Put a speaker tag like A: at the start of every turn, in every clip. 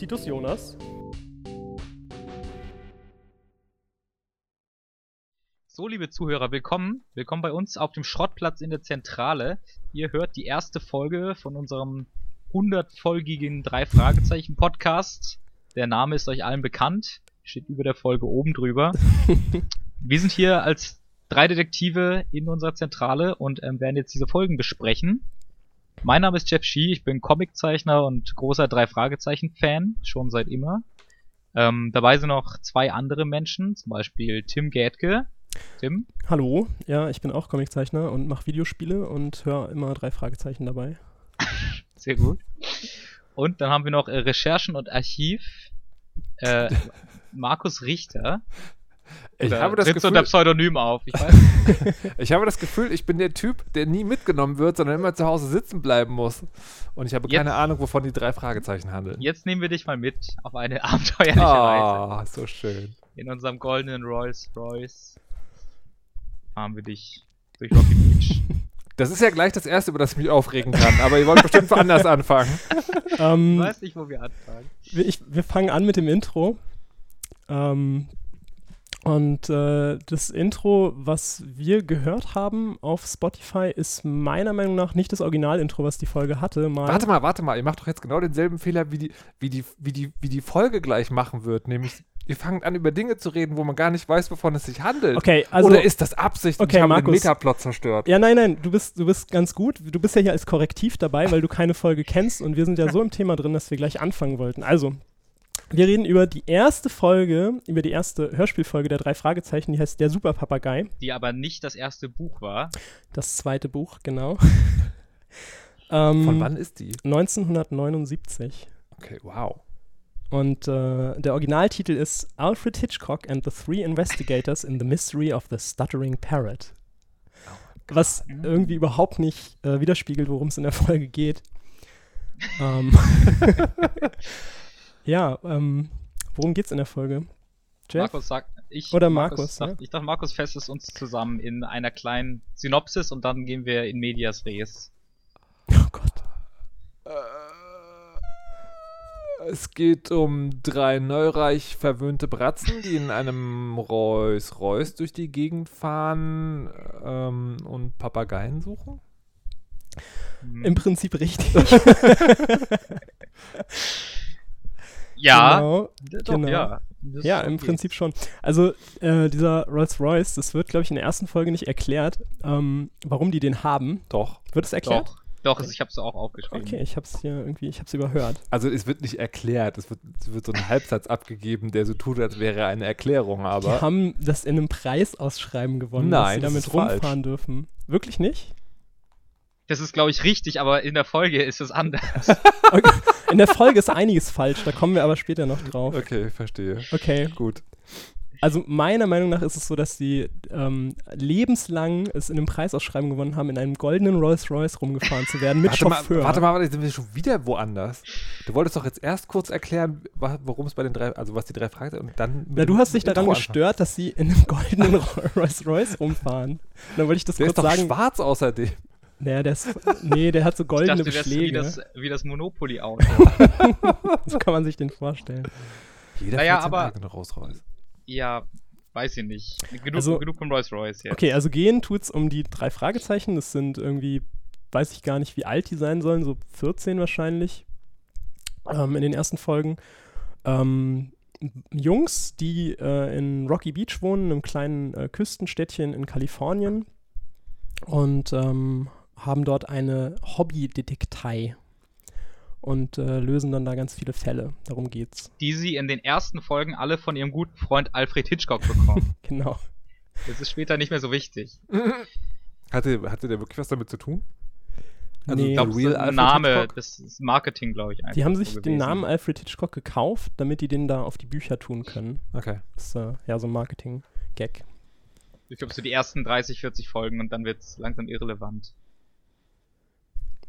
A: Titus Jonas.
B: So, liebe Zuhörer, willkommen. Willkommen bei uns auf dem Schrottplatz in der Zentrale. Ihr hört die erste Folge von unserem 100-folgigen Drei-Fragezeichen-Podcast. Der Name ist euch allen bekannt. Steht über der Folge oben drüber. Wir sind hier als drei Detektive in unserer Zentrale und ähm, werden jetzt diese Folgen besprechen. Mein Name ist Jeff Shee, ich bin Comiczeichner und großer Drei-Fragezeichen-Fan, schon seit immer. Ähm, dabei sind noch zwei andere Menschen, zum Beispiel Tim Gätke. Tim?
A: Hallo, ja, ich bin auch Comiczeichner und mache Videospiele und höre immer drei Fragezeichen dabei.
B: Sehr gut. Und dann haben wir noch äh, Recherchen und Archiv. Äh, Markus Richter.
C: Ich habe, das Gefühl,
B: unter Pseudonym auf. Ich weiß.
C: ich habe das Gefühl, ich bin der Typ, der nie mitgenommen wird, sondern immer zu Hause sitzen bleiben muss. Und ich habe
B: Jetzt-
C: keine Ahnung, wovon die drei Fragezeichen handeln.
B: Jetzt nehmen wir dich mal mit auf eine abenteuerliche Reise.
C: Ah, so schön.
B: In unserem goldenen Rolls Royce fahren wir dich durch Rocky Beach.
C: Das ist ja gleich das Erste, über das ich mich aufregen kann. Aber ihr wollt bestimmt woanders anfangen.
B: Ich
A: Ähm,
B: weiß nicht, wo wir anfangen.
A: wir, ich, wir fangen an mit dem Intro. Ähm, und äh, das Intro, was wir gehört haben auf Spotify, ist meiner Meinung nach nicht das Originalintro, was die Folge hatte. Mal
C: Warte mal, warte mal. Ihr macht doch jetzt genau denselben Fehler, wie die, wie die, wie die, wie die Folge gleich machen wird. Nämlich, ihr fangt an, über Dinge zu reden, wo man gar nicht weiß, wovon es sich handelt.
A: Okay, also.
C: Oder ist das Absicht und
A: Okay,
C: ich habe den. Metaplot zerstört?
A: Ja, nein, nein, du bist, du bist ganz gut. Du bist ja hier als Korrektiv dabei, weil du keine Folge kennst und wir sind ja so im Thema drin, dass wir gleich anfangen wollten. Also, wir reden über die erste Folge, über die erste Hörspielfolge der drei Fragezeichen, die heißt Der Superpapagei.
B: Die aber nicht das erste Buch war.
A: Das zweite Buch, genau. ähm,
C: Von wann ist die?
A: 1979.
C: Okay, wow.
A: Und äh, der Originaltitel ist Alfred Hitchcock and the Three Investigators in the Mystery of the Stuttering Parrot. Was irgendwie überhaupt nicht äh, widerspiegelt, worum es in der Folge geht. ähm, ja, ähm, worum geht's in der Folge? Jeff?
B: Markus sagt, ich.
A: Oder Markus,
B: sagt,
A: ja.
B: Ich dachte, Markus fasst es uns zusammen in einer kleinen Synopsis und dann gehen wir in Medias Res.
A: Oh Gott.
C: Äh, Es geht um drei neureich verwöhnte Bratzen, die in einem Rolls-Royce durch die Gegend fahren ähm, und Papageien suchen.
B: Hm.
A: Im Prinzip richtig.
B: ja,
A: Genau.
B: doch,
A: genau.
B: ja. Das
A: Ja, im
B: okay.
A: Prinzip schon. Also äh, dieser Rolls-Royce, das wird, glaube ich, in der ersten Folge nicht erklärt, ähm, warum die den haben.
C: Doch.
A: Wird es erklärt?
B: Doch, doch, also ich habe es auch aufgeschrieben.
A: Okay, ich habe es hier irgendwie, ich habe es überhört.
C: Also es wird nicht erklärt, es wird, es wird so ein Halbsatz abgegeben, der so tut, als wäre eine Erklärung,
A: Die
C: aber
A: haben das in einem Preisausschreiben gewonnen,
C: Nein,
A: dass
C: das
A: sie
C: ist
A: damit
C: falsch.
A: rumfahren dürfen. Wirklich nicht?
B: Das ist, glaube ich, richtig, aber in der Folge ist es anders.
A: Okay. In der Folge ist einiges falsch, da kommen wir aber später noch drauf.
C: okay, verstehe.
A: Okay.
C: Gut.
A: Also meiner Meinung nach ist es so, dass sie ähm, lebenslang es in einem Preisausschreiben gewonnen haben, in einem goldenen Rolls-Royce rumgefahren zu werden mit
C: Warte mal,
A: Chauffeur.
C: warte mal, warte, sind wir schon wieder woanders? Du wolltest doch jetzt erst kurz erklären, wa- worum es bei den drei, also was die drei Fragen sind und dann mit
A: Na, du hast dich daran
C: Intro anfangen.
A: gestört, dass sie in einem goldenen Rolls-Royce rumfahren. Und dann wollte ich das
C: Der
A: kurz
C: ist doch
A: sagen.
C: schwarz außerdem.
A: Naja, der ist, nee, der hat so
B: Ich
A: goldene
B: dachte, das ist wie
A: Beschläge.
B: das, wie das Monopoly-Auto.
A: so kann man sich den vorstellen.
C: Jeder
B: Naja, aber-
C: eigenen Rolls-Royce.
B: ja, weiß ich nicht. Genug,
A: Also-
B: genug von Rolls-Royce jetzt.
A: Okay, also gehen tut's um die drei Fragezeichen. Das sind irgendwie, weiß ich gar nicht, wie alt die sein sollen, so 14 wahrscheinlich ähm, in den ersten Folgen. Ähm, Jungs, die äh, in Rocky Beach wohnen, einem kleinen äh, Küstenstädtchen in Kalifornien und ähm, haben dort eine Hobbydetektei und äh, lösen dann da ganz viele Fälle. Darum geht's.
B: Die sie in den ersten Folgen alle von ihrem guten Freund Alfred Hitchcock bekommen.
A: Genau.
B: das ist später nicht mehr so wichtig.
C: Hatte, hatte der wirklich was damit zu tun? Also
A: Nee.
B: Ich glaube, das
C: Real
B: ist ein
C: Alfred
B: Name,
C: Hitchcock?
B: das ist Marketing, glaube ich.
A: Die haben
B: so
A: sich den
B: gewesen.
A: Namen Alfred Hitchcock gekauft, damit die den da auf die Bücher tun können.
C: Okay.
A: Das ist äh, ja so ein Marketing-Gag.
B: Ich glaube, so die ersten 30, 40 Folgen und dann wird es langsam irrelevant.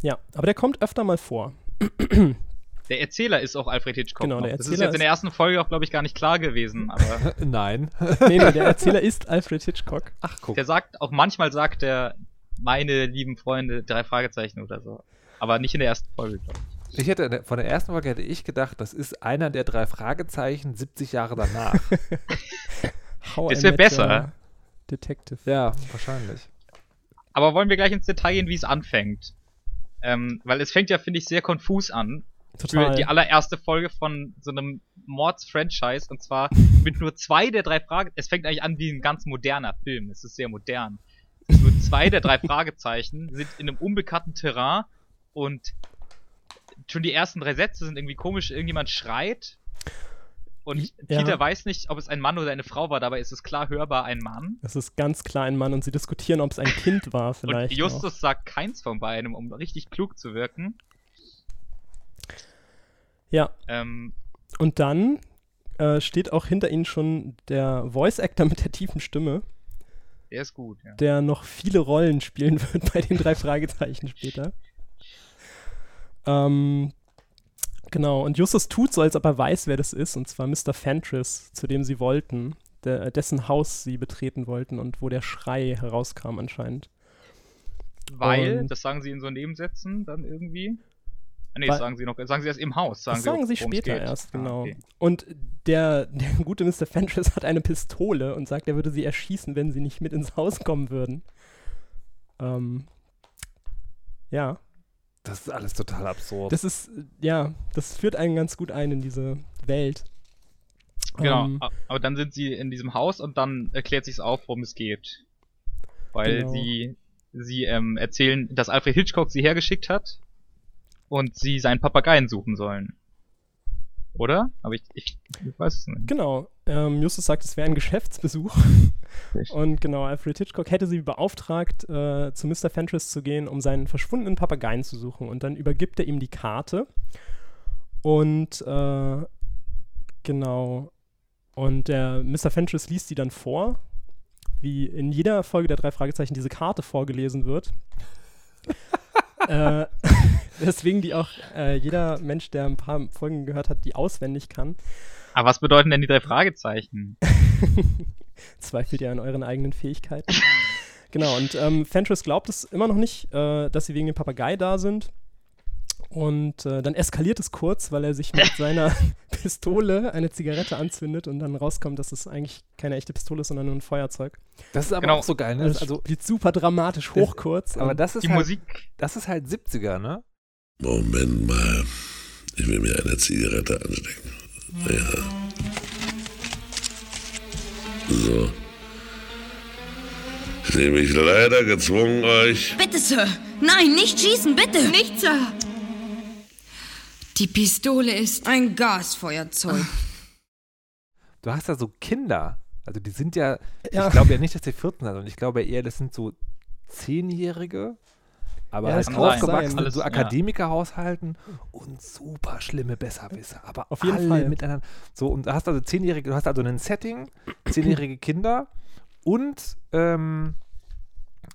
A: Ja, aber der kommt öfter mal vor.
B: Der Erzähler ist auch Alfred Hitchcock.
A: Genau,
B: noch.
A: der
B: das ist
A: Erzähler
B: jetzt in der ersten Folge auch, glaube ich, gar nicht klar gewesen. Aber
C: Nein.
A: Nee, nee, der Erzähler ist Alfred Hitchcock.
C: Ach, guck.
B: der sagt, auch manchmal sagt er, meine lieben Freunde, drei Fragezeichen oder so. Aber nicht in der ersten Folge, glaube ich.
C: Ich hätte, von der ersten Folge hätte ich gedacht, das ist einer der drei Fragezeichen 70 Jahre danach.
A: How
B: Das
A: I
B: wär
A: Met
B: besser.
A: Detective.
C: ja, wahrscheinlich.
B: Aber wollen wir gleich ins Detail gehen, wie es anfängt? Ähm, weil es fängt ja, finde ich, sehr konfus an. Für
A: Total.
B: die allererste Folge von so einem Mords-Franchise. Und zwar mit nur zwei der drei Fragen. Es fängt eigentlich an wie ein ganz moderner Film. Es ist sehr modern. Nur zwei der drei Fragezeichen sind in einem unbekannten Terrain und schon die ersten drei Sätze sind irgendwie komisch. Irgendjemand schreit. Und
A: Ja.
B: Peter weiß nicht, ob es ein Mann oder eine Frau war. Dabei ist es klar hörbar ein Mann.
A: Es ist ganz klar ein Mann und sie diskutieren, ob es ein Kind war vielleicht.
B: Und Justus sagt keins von beidem, um richtig klug zu wirken.
A: Auch. Ja,
B: Ähm,
A: und dann äh, steht auch hinter ihnen schon der Voice Actor mit der tiefen Stimme,
B: der ist gut, ja.
A: der noch viele Rollen spielen wird bei den drei Fragezeichen später. Ähm, genau, und Justus tut so, als ob er weiß, wer das ist, und zwar Mr. Fentress, zu dem sie wollten, der, dessen Haus sie betreten wollten und wo der Schrei herauskam anscheinend.
B: Weil,
A: Und-
B: das sagen sie in so Nebensätzen dann irgendwie. Ah, nee,
A: Weil-
B: das sagen sie noch, sagen sie erst im Haus. Sagen
A: das sagen sie
B: worum es
A: später erst,
B: Ah,
A: genau.
B: okay.
A: Und der, der gute Mr. Fentress hat eine Pistole und sagt, er würde sie erschießen, wenn sie nicht mit ins Haus kommen würden. Ähm, ja,
C: Das ist alles total absurd.
A: das ist, ja, das führt einen ganz gut ein in diese Welt.
B: Genau,
A: Ähm,
B: aber dann sind sie in diesem Haus und dann erklärt sich's auf, worum es geht. Weil
A: Genau.
B: sie, sie ähm, erzählen, dass Alfred Hitchcock sie hergeschickt hat und sie seinen Papageien suchen sollen. Oder? Aber ich, ich, ich weiß es nicht.
A: Genau. Ähm, Justus sagt, es wäre ein Geschäftsbesuch. Und genau, Alfred Hitchcock hätte sie beauftragt, äh, zu Mr. Fentress zu gehen, um seinen verschwundenen Papageien zu suchen. Und dann übergibt er ihm die Karte. Und äh, genau. Und der Mr. Fentress liest sie dann vor, wie in jeder Folge der drei Fragezeichen diese Karte vorgelesen wird. äh, deswegen die auch äh, jeder Mensch, der ein paar Folgen gehört hat, die auswendig kann.
B: Aber was bedeuten denn die drei Fragezeichen?
A: Zweifelt ihr an euren eigenen Fähigkeiten? genau, und ähm, Fentress glaubt es immer noch nicht, äh, dass sie wegen dem Papagei da sind. Und äh, dann eskaliert es kurz, weil er sich mit seiner Pistole eine Zigarette anzündet und dann rauskommt, dass es eigentlich keine echte Pistole ist, sondern nur ein Feuerzeug.
C: Das ist aber
B: Genau.
C: auch so geil, ne?
A: Also,
C: Also,
A: spielt super dramatisch hoch kurz.
C: aber das ist,
B: Die
C: halt,
B: Musik,
C: das ist halt 70er, ne?
D: Moment mal. Ich will mir eine Zigarette anstecken. Ja. So. Ich sehe mich leider gezwungen, euch.
E: Bitte, Sir. Nein, nicht schießen, bitte.
F: Nicht, Sir. Die Pistole ist ein Gasfeuerzeug.
C: Du hast da so Kinder. Also die sind ja,
A: Ja.
C: ich glaube ja nicht, dass die 14 sind, sondern ich glaube eher, das sind so Zehnjährige, aber
A: Ja,
C: halt
B: kann sein.
C: aufgewachsen in so
B: ja.
C: Akademikerhaushalten und super schlimme Besserwisser, aber
A: Auf jeden
C: alle
A: Fall.
C: miteinander. So, und du hast also Zehnjährige, du hast also ein Setting, zehnjährige Kinder und ähm,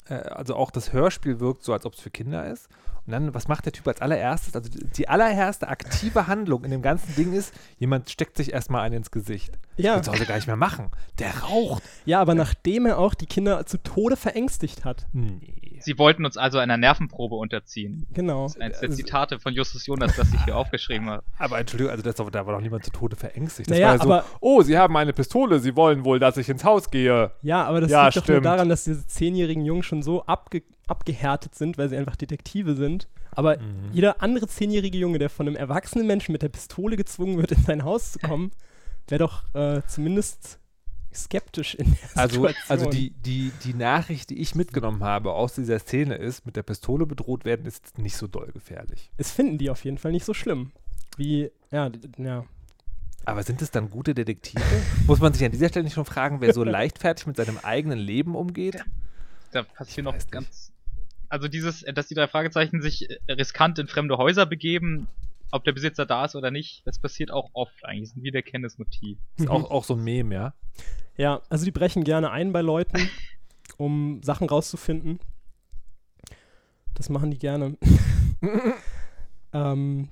C: äh, also auch das Hörspiel wirkt so, als ob es für Kinder ist. Und dann, was macht der Typ als allererstes? Also die, die allererste aktive Handlung in dem ganzen Ding ist, jemand steckt sich erstmal einen ins Gesicht.
A: ja,
C: Das zu Hause gar nicht mehr machen. Der raucht.
A: ja, aber nachdem er auch die Kinder zu Tode verängstigt hat.
C: Nee.
B: Sie wollten uns also einer Nervenprobe unterziehen.
A: Genau.
B: Das ist eines der
A: Also-
B: Zitate von Justus Jonas, das ich hier aufgeschrieben habe.
C: Aber Entschuldigung, also das, da war doch niemand zu Tode verängstigt. Das
A: Naja,
C: war ja so,
A: aber-
C: oh, Sie haben eine Pistole, Sie wollen wohl, dass ich ins Haus gehe.
A: Ja, aber das
C: Ja,
A: liegt doch nur
C: stimmt.
A: daran, dass diese zehnjährigen Jungen schon so abge abgehärtet sind, weil sie einfach Detektive sind. Aber
C: Mhm.
A: jeder andere zehnjährige Junge, der von einem erwachsenen Menschen mit der Pistole gezwungen wird, in sein Haus zu kommen, wäre doch äh, zumindest skeptisch in der
C: Also,
A: Situation.
C: also die, die, die Nachricht, die ich mitgenommen habe aus dieser Szene ist, mit der Pistole bedroht werden, ist nicht so doll gefährlich.
A: Es finden die auf jeden Fall nicht so schlimm. Wie, ja, ja.
C: Aber sind es dann gute Detektive? Muss man sich an dieser Stelle nicht schon fragen, wer so leichtfertig mit seinem eigenen Leben umgeht?
B: Da passiert noch ganz. Also dieses, dass die drei Fragezeichen sich riskant in fremde Häuser begeben, ob der Besitzer da ist oder nicht, das passiert auch oft eigentlich. Das ist ein wiederkehrendes Motiv.
C: Ist auch, auch so ein Meme, ja?
A: Ja, also die brechen gerne ein bei Leuten, um Sachen rauszufinden. Das machen die gerne. ähm,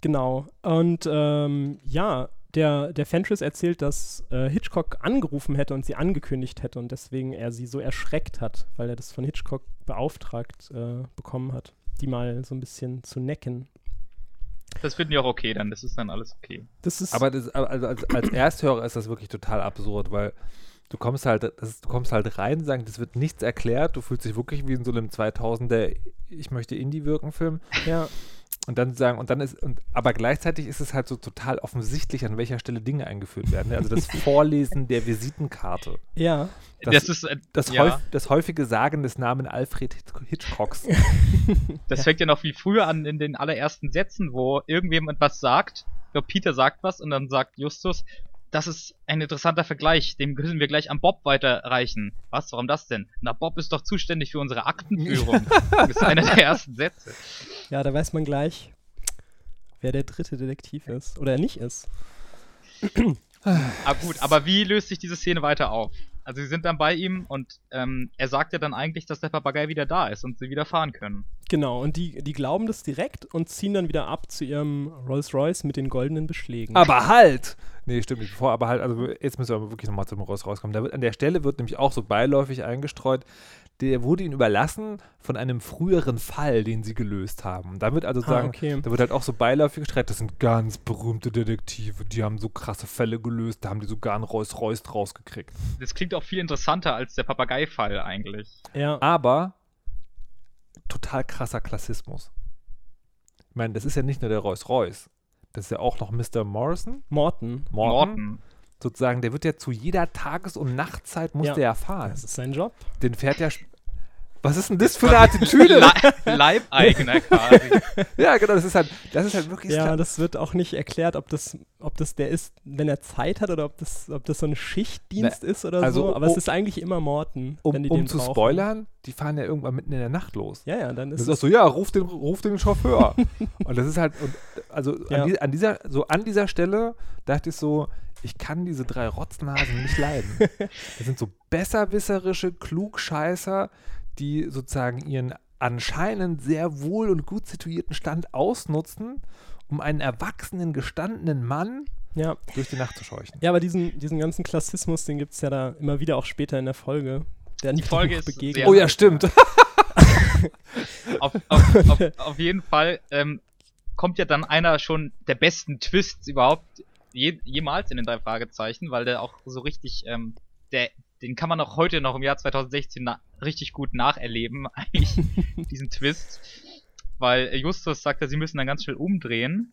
A: genau. Und ähm, ja, der, der Fentress erzählt, dass äh, Hitchcock angerufen hätte und sie angekündigt hätte und deswegen er sie so erschreckt hat, weil er das von Hitchcock beauftragt äh, bekommen hat, die mal so ein bisschen zu necken.
B: Das finden die auch okay dann, das ist dann alles okay.
A: Das ist
C: Aber das, also als, als Ersthörer ist das wirklich total absurd, weil du kommst halt, das ist, du kommst halt rein, sagen, das wird nichts erklärt, du fühlst dich wirklich wie in so einem 2000er Ich möchte Indie wirken Film
A: ja,
C: und dann sagen und dann ist und aber gleichzeitig ist es halt so total offensichtlich, an welcher Stelle Dinge eingeführt werden. Also das Vorlesen der Visitenkarte,
A: ja.
C: Das-
B: Das, ist, äh,
C: das,
B: ja,
C: häuf, das häufige Sagen des Namen Alfred Hitch- Hitchcocks.
B: das fängt ja noch viel früher an in den allerersten Sätzen, wo irgendjemand was sagt. Ich glaube, Peter sagt was und dann sagt Justus, das ist ein interessanter Vergleich, dem müssen wir gleich an Bob weiterreichen. Was, warum das denn? Na, Bob ist doch zuständig für unsere Aktenführung. das ist einer der ersten Sätze.
A: Ja, da weiß man gleich, wer der dritte Detektiv ist. Oder nicht ist.
B: Ah, gut, aber wie löst sich diese Szene weiter auf? Also sie sind dann bei ihm und ähm, er sagt ja dann eigentlich, dass der Papagei wieder da ist und sie wieder fahren können.
A: Genau, und die, die glauben das direkt und ziehen dann wieder ab zu ihrem Rolls-Royce mit den goldenen Beschlägen.
C: aber halt! Nee, stimmt nicht. Bevor, aber halt, also jetzt müssen wir aber wirklich nochmal zum Rolls rauskommen. Da wird, an der Stelle wird nämlich auch so beiläufig eingestreut, der wurde ihnen überlassen von einem früheren Fall, den sie gelöst haben. Da wird also
A: Ah,
C: sagen,
A: okay.
C: da wird halt auch so beiläufig gestreut, das sind ganz berühmte Detektive, die haben so krasse Fälle gelöst, da haben die sogar einen Rolls Royce draus gekriegt.
B: Das klingt auch viel interessanter als der Papagei-Fall eigentlich.
A: Ja,
C: Aber total krasser Klassismus. Ich meine, das ist ja nicht nur der Rolls Royce, das ist ja auch noch Mr. Morrison,
A: Morton.
C: Morton,
B: Morton.
C: Sozusagen, der wird ja zu jeder Tages- und Nachtzeit muss
A: Ja.
C: der ja fahren.
A: Das ist sein Job.
C: Den fährt ja. Was ist denn das für eine Attitüde?
B: Le Leibeigener quasi.
C: ja, genau, das ist halt, das ist halt wirklich.
A: Ja, das wird auch nicht erklärt, ob das, ob das der ist, wenn er Zeit hat oder ob das, ob das so ein Schichtdienst ist oder
C: also,
A: so. Aber
C: um-
A: es ist eigentlich immer Morton,
C: um
A: wenn die
C: um
A: den
C: zu
A: brauchen.
C: spoilern, die fahren ja irgendwann mitten in der Nacht los.
A: Ja, ja, dann
C: Das
A: ist
C: ist auch so, ja, ruf den, ruf den Chauffeur. und das ist halt, und, also
A: Ja.
C: an, die, an, dieser, so an dieser Stelle dachte ich so, ich kann diese drei Rotznasen nicht leiden. Das sind so besserwisserische Klugscheißer, die sozusagen ihren anscheinend sehr wohl und gut situierten Stand ausnutzen, um einen erwachsenen, gestandenen Mann
A: ja.
C: durch die Nacht zu scheuchen.
A: ja, aber diesen, diesen ganzen Klassismus, den gibt es ja da immer wieder auch später in der Folge. Der nicht
B: Folge ist
A: begegnet.
C: Oh ja, stimmt.
B: auf, auf, auf, auf jeden Fall ähm, kommt ja dann einer schon der besten Twists überhaupt je, jemals in den drei Fragezeichen, weil der auch so richtig, ähm, der, den kann man auch heute noch im Jahr 2016 na richtig gut nacherleben, eigentlich, diesen Twist. Weil Justus sagt ja, sie müssen dann ganz schnell umdrehen,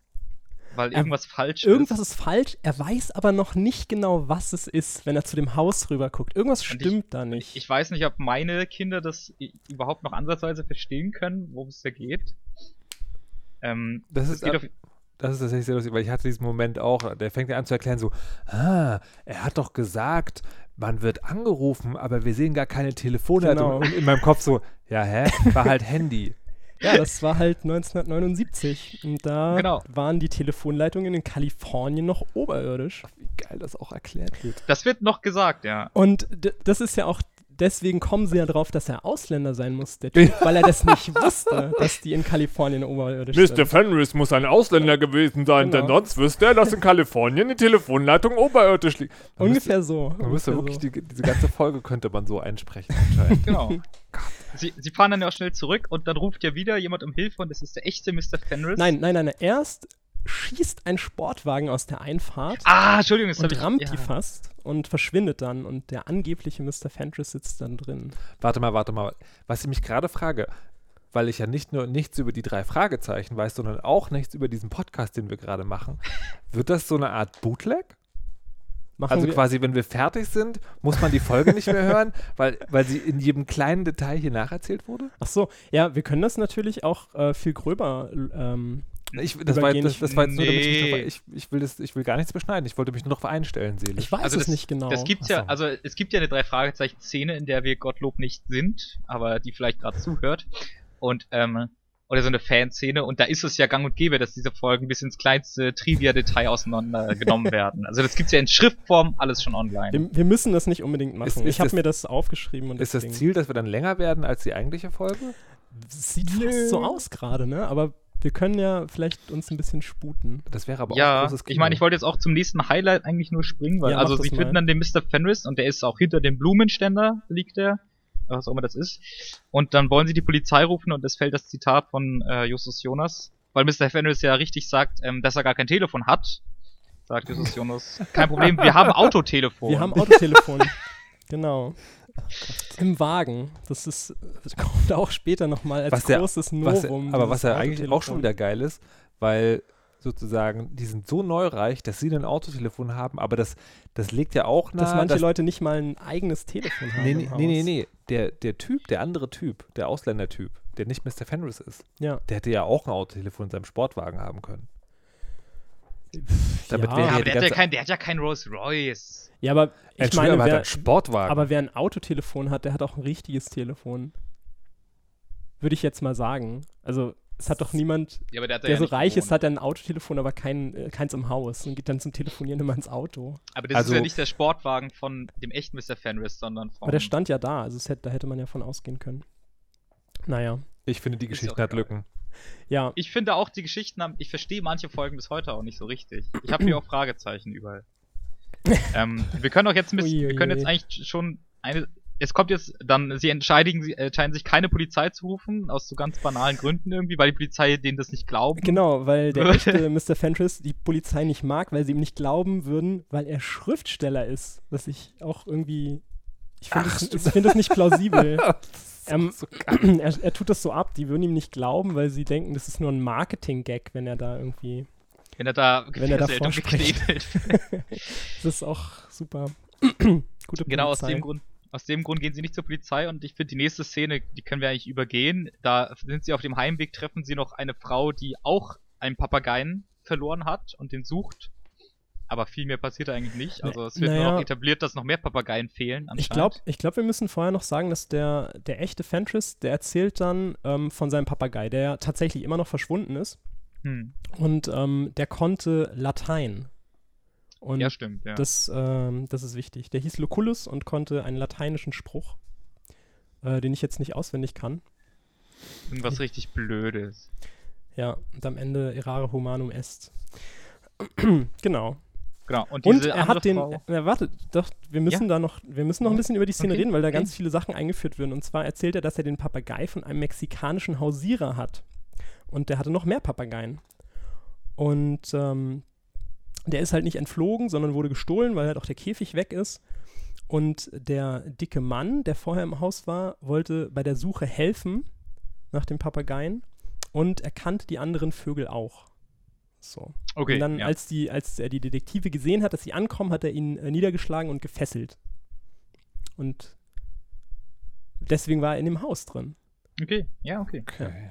B: weil
A: Er-
B: irgendwas falsch
A: Irgendwas
B: ist.
A: ist falsch, er weiß aber noch nicht genau, was es ist, wenn er zu dem Haus rüber guckt. Irgendwas
B: Und
A: stimmt da nicht.
B: Ich weiß nicht, ob meine Kinder das i- überhaupt noch ansatzweise verstehen können, worum es da geht. Ähm,
C: Das
B: es
C: ist
B: geht auf,
C: Das ist tatsächlich sehr lustig, weil ich hatte diesen Moment auch, der fängt ja an zu erklären, so, ah, er hat doch gesagt, man wird angerufen, aber wir sehen gar keine Telefonleitung.
A: Genau.
C: Und in meinem Kopf so, ja, hä? War halt Handy.
A: Ja, das war halt 1979. Und da
B: Genau.
A: waren die Telefonleitungen in Kalifornien noch oberirdisch.
C: Wie geil das auch erklärt wird.
B: das wird noch gesagt, ja.
A: Und das ist ja auch, deswegen kommen sie ja drauf, dass er Ausländer sein muss, der Typ, weil er das nicht wusste, dass die in Kalifornien oberirdisch sind.
C: Fenris muss ein Ausländer gewesen sein,
A: Genau.
C: sonst wüsste er, dass in Kalifornien die Telefonleitung oberirdisch liegt. Man
A: Ungefähr so.
C: Man müsste wirklich, die, diese ganze Folge könnte man so einsprechen anscheinend.
B: Genau. Sie, sie fahren dann ja auch schnell zurück und dann ruft ja wieder jemand um Hilfe und das ist der echte Mr. Fenris.
A: Nein, nein, nein, nein. Erst schießt ein Sportwagen aus der Einfahrt
B: Ah, Entschuldigung,
A: und
B: ich,
A: rammt
B: ja.
A: die fast und verschwindet dann. Und der angebliche Mr. Fenris sitzt dann drin.
C: Warte mal, warte mal. Was ich mich gerade frage, weil ich ja nicht nur nichts über die drei Fragezeichen weiß, sondern auch nichts über diesen Podcast, den wir gerade machen, wird das so eine Art Bootleg?
A: Machen
C: Also
A: wir,
C: quasi, wenn wir fertig sind, muss man die Folge nicht mehr hören, weil, weil sie in jedem kleinen Detail hier nacherzählt wurde?
A: Ach so, ja, wir können das natürlich auch äh, viel gröber. Ähm,
C: Ich, das, war, das, das war jetzt nur, damit ich,
B: Nee.
C: ich, ich, will das, ich will gar nichts beschneiden. Ich wollte mich nur darauf einstellen, seelisch.
A: ich weiß
B: Also
A: es
B: das,
A: nicht genau.
B: Das gibt's ja,
C: so.
B: also es gibt ja eine drei Fragezeichen Szene, in der wir Gottlob nicht sind, aber die vielleicht gerade zuhört und ähm, oder so eine Fanszene und da ist es ja gang und gäbe, dass diese Folgen bis ins kleinste Trivia-Detail auseinandergenommen werden. Also das gibt's ja in Schriftform alles schon online.
A: wir, wir müssen das nicht unbedingt machen.
C: Ist- ist
A: ich habe mir das aufgeschrieben und
C: Ist das Ziel, dass wir dann länger werden als die eigentliche Folge?
A: Sieht fast so aus gerade, ne? Aber wir können ja vielleicht uns ein bisschen sputen.
C: Das wäre aber auch
B: ja,
C: großes Kino.
B: ich meine, ich wollte jetzt auch zum nächsten Highlight eigentlich nur springen, weil
A: Ja,
B: also sie
A: mal.
B: finden dann den Mr. Fenris und der ist auch hinter dem Blumenständer liegt er, was auch immer das ist. Und dann wollen sie die Polizei rufen und es fällt das Zitat von äh, Justus Jonas. weil Mr. Fenris ja richtig sagt, ähm, dass er gar kein Telefon hat. Sagt Jesus Jonas. Kein Problem, wir haben Autotelefon.
A: Wir haben Autotelefon. genau. Im Wagen. Das ist das kommt auch später nochmal als
C: Was der-
A: großes
C: Was,
A: Novum.
C: aber was ja eigentlich auch schon wieder geil ist, weil sozusagen, die sind so neureich, dass sie ein Autotelefon haben, aber das, das legt ja auch nahe,
A: Dass manche
C: dass-
A: Leute nicht mal ein eigenes Telefon haben.
C: Nee,
A: im
C: nee, nee, nee, nee. Der, der Typ, der andere Typ, der Ausländertyp, der nicht Mr. Fenris ist,
A: Ja.
C: der hätte ja auch ein Autotelefon in seinem Sportwagen haben können. Damit
A: ja,
C: wäre
B: aber der hat ja, kein, der hat ja kein Rolls Royce.
A: Ja, aber ich meine,
C: er hat
A: wer,
C: Sportwagen.
A: aber wer ein Autotelefon hat, der hat auch ein richtiges Telefon. Würde ich jetzt mal sagen. Also, es hat doch niemand,
B: Ja, aber der
A: der
B: ja
A: so reich ist,
B: gewohnt.
A: hat ein Autotelefon, aber kein, äh, keins im Haus und geht dann zum Telefonieren immer ins Auto.
B: Aber das
C: Also-
B: ist ja nicht der Sportwagen von dem echten Mr. Fenris, sondern von.
A: Aber der stand ja da, also es hätte, da hätte man ja von ausgehen können. Naja,
C: ich finde, die
B: Ist
C: Geschichte hat. Lücken.
A: ja.
B: Ich finde auch die Geschichten haben, ich verstehe manche Folgen bis heute auch nicht so richtig. Ich habe hier auch Fragezeichen überall. ähm, wir können auch jetzt ein bisschen, wir können jetzt eigentlich schon eine, es kommt jetzt dann, sie entscheiden, sie entscheiden sich keine Polizei zu rufen, aus so ganz banalen Gründen irgendwie, weil die Polizei denen das nicht glaubt.
A: Genau, weil der echte Mr. Fenris die Polizei nicht mag, weil sie ihm nicht glauben würden, weil er Schriftsteller ist. Was ich auch irgendwie. Ich finde
C: stimmt.
A: ich find das nicht plausibel. ähm,
C: so
A: er, er tut das so ab, die würden ihm nicht glauben, weil sie denken, das ist nur ein Marketing-Gag, wenn er da irgendwie.
B: Wenn er da,
A: Wenn er da
B: geknetet.
A: Das ist auch super. Gute
B: Genau aus dem Grund. Aus dem Grund gehen sie nicht zur Polizei und ich finde die nächste Szene, die können wir eigentlich übergehen. Da sind sie auf dem Heimweg, treffen sie noch eine Frau, die auch einen Papageien verloren hat und den sucht. Aber viel mehr passiert da eigentlich nicht. Also es wird nur
A: naja.
B: noch etabliert, dass noch mehr Papageien fehlen.
A: Ich glaube, ich glaub, wir müssen vorher noch sagen, dass der, der echte Fenris, der erzählt dann ähm, von seinem Papagei, der tatsächlich immer noch verschwunden ist.
B: Hm.
A: Und ähm, der konnte Latein. Und
B: Ja, stimmt, ja.
A: das, ähm, das ist wichtig. Der hieß Lucullus und konnte einen lateinischen Spruch, äh, den ich jetzt nicht auswendig kann.
B: Irgendwas richtig Blödes.
A: Ja, und am Ende errare humanum est. genau.
B: Genau. Und,
A: Und er hat den,
B: Frau,
A: äh, warte, doch, wir müssen da noch, wir müssen noch ein bisschen über die Szene
B: Okay,
A: reden, weil da
B: okay.
A: ganz viele Sachen eingeführt werden. Und zwar erzählt er, dass er den Papagei von einem mexikanischen Hausierer hat. Und der hatte noch mehr Papageien. Und ähm, der ist halt nicht entflogen, sondern wurde gestohlen, weil halt auch der Käfig weg ist. Und der dicke Mann, der vorher im Haus war, wollte bei der Suche helfen nach den Papageien und erkannte die anderen Vögel auch. So.
B: okay,
A: Und dann,
B: ja.
A: als, die, als er die Detektive gesehen hat, dass sie ankommen, hat er ihn äh, niedergeschlagen und gefesselt. Und deswegen war er in dem Haus drin.
B: okay, ja, okay.
C: Okay.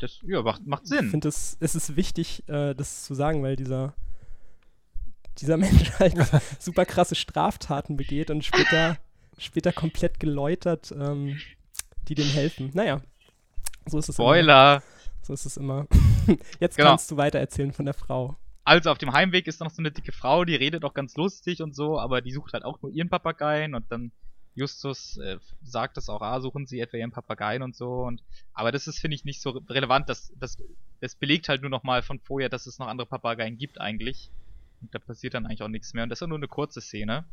B: Das ja, macht, macht
A: Ich
B: Sinn.
A: finde, es es ist wichtig, äh, das zu sagen, weil dieser, dieser Mensch halt super krasse Straftaten begeht und später, später komplett geläutert, ähm, die dem helfen. Naja, so ist es immer.
B: Spoiler!
A: So ist es immer. Jetzt
B: Genau.
A: kannst du weiter erzählen von der Frau.
B: Also auf dem Heimweg ist noch so eine dicke Frau, die redet auch ganz lustig und so, aber die sucht halt auch nur ihren Papageien und dann Justus äh, sagt das auch, ah, suchen sie etwa ihren Papageien und so und aber das ist finde ich nicht so re- relevant, das das das belegt halt nur noch mal von vorher, dass es noch andere Papageien gibt eigentlich. Und da passiert dann eigentlich auch nichts mehr und das ist nur eine kurze Szene.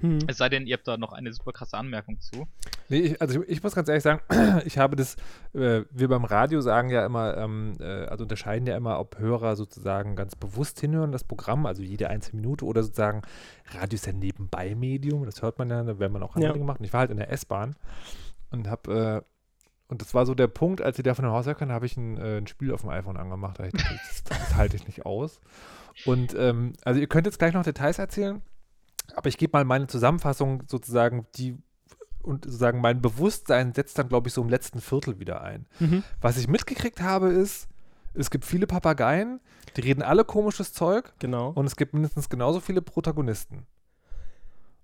A: Hm.
B: Es sei denn, ihr habt da noch eine super krasse Anmerkung zu.
C: Nee, ich, also ich, ich muss ganz ehrlich sagen, ich habe das, äh, wir beim Radio sagen ja immer, ähm, äh, also unterscheiden ja immer, ob Hörer sozusagen ganz bewusst hinhören, das Programm, also jede einzelne Minute, oder sozusagen, Radio ist ja nebenbei Medium, das hört man ja, da werden man auch andere
A: Ja.
C: Dinge machen. Ich war halt in der S-Bahn und habe, äh, und das war so der Punkt, als sie da von dem Haus herkamen, habe ich ein, äh, ein Spiel auf dem iPhone angemacht. Da dachte ich, das, das halte ich nicht aus. Und ähm, also ihr könnt jetzt gleich noch Details erzählen, aber ich gebe mal meine Zusammenfassung sozusagen, die und sozusagen mein Bewusstsein setzt dann, glaube ich, so im letzten Viertel wieder ein.
A: Mhm.
C: Was ich mitgekriegt habe, ist, es gibt viele Papageien, die reden alle komisches Zeug
A: Genau.
C: und es gibt mindestens genauso viele Protagonisten.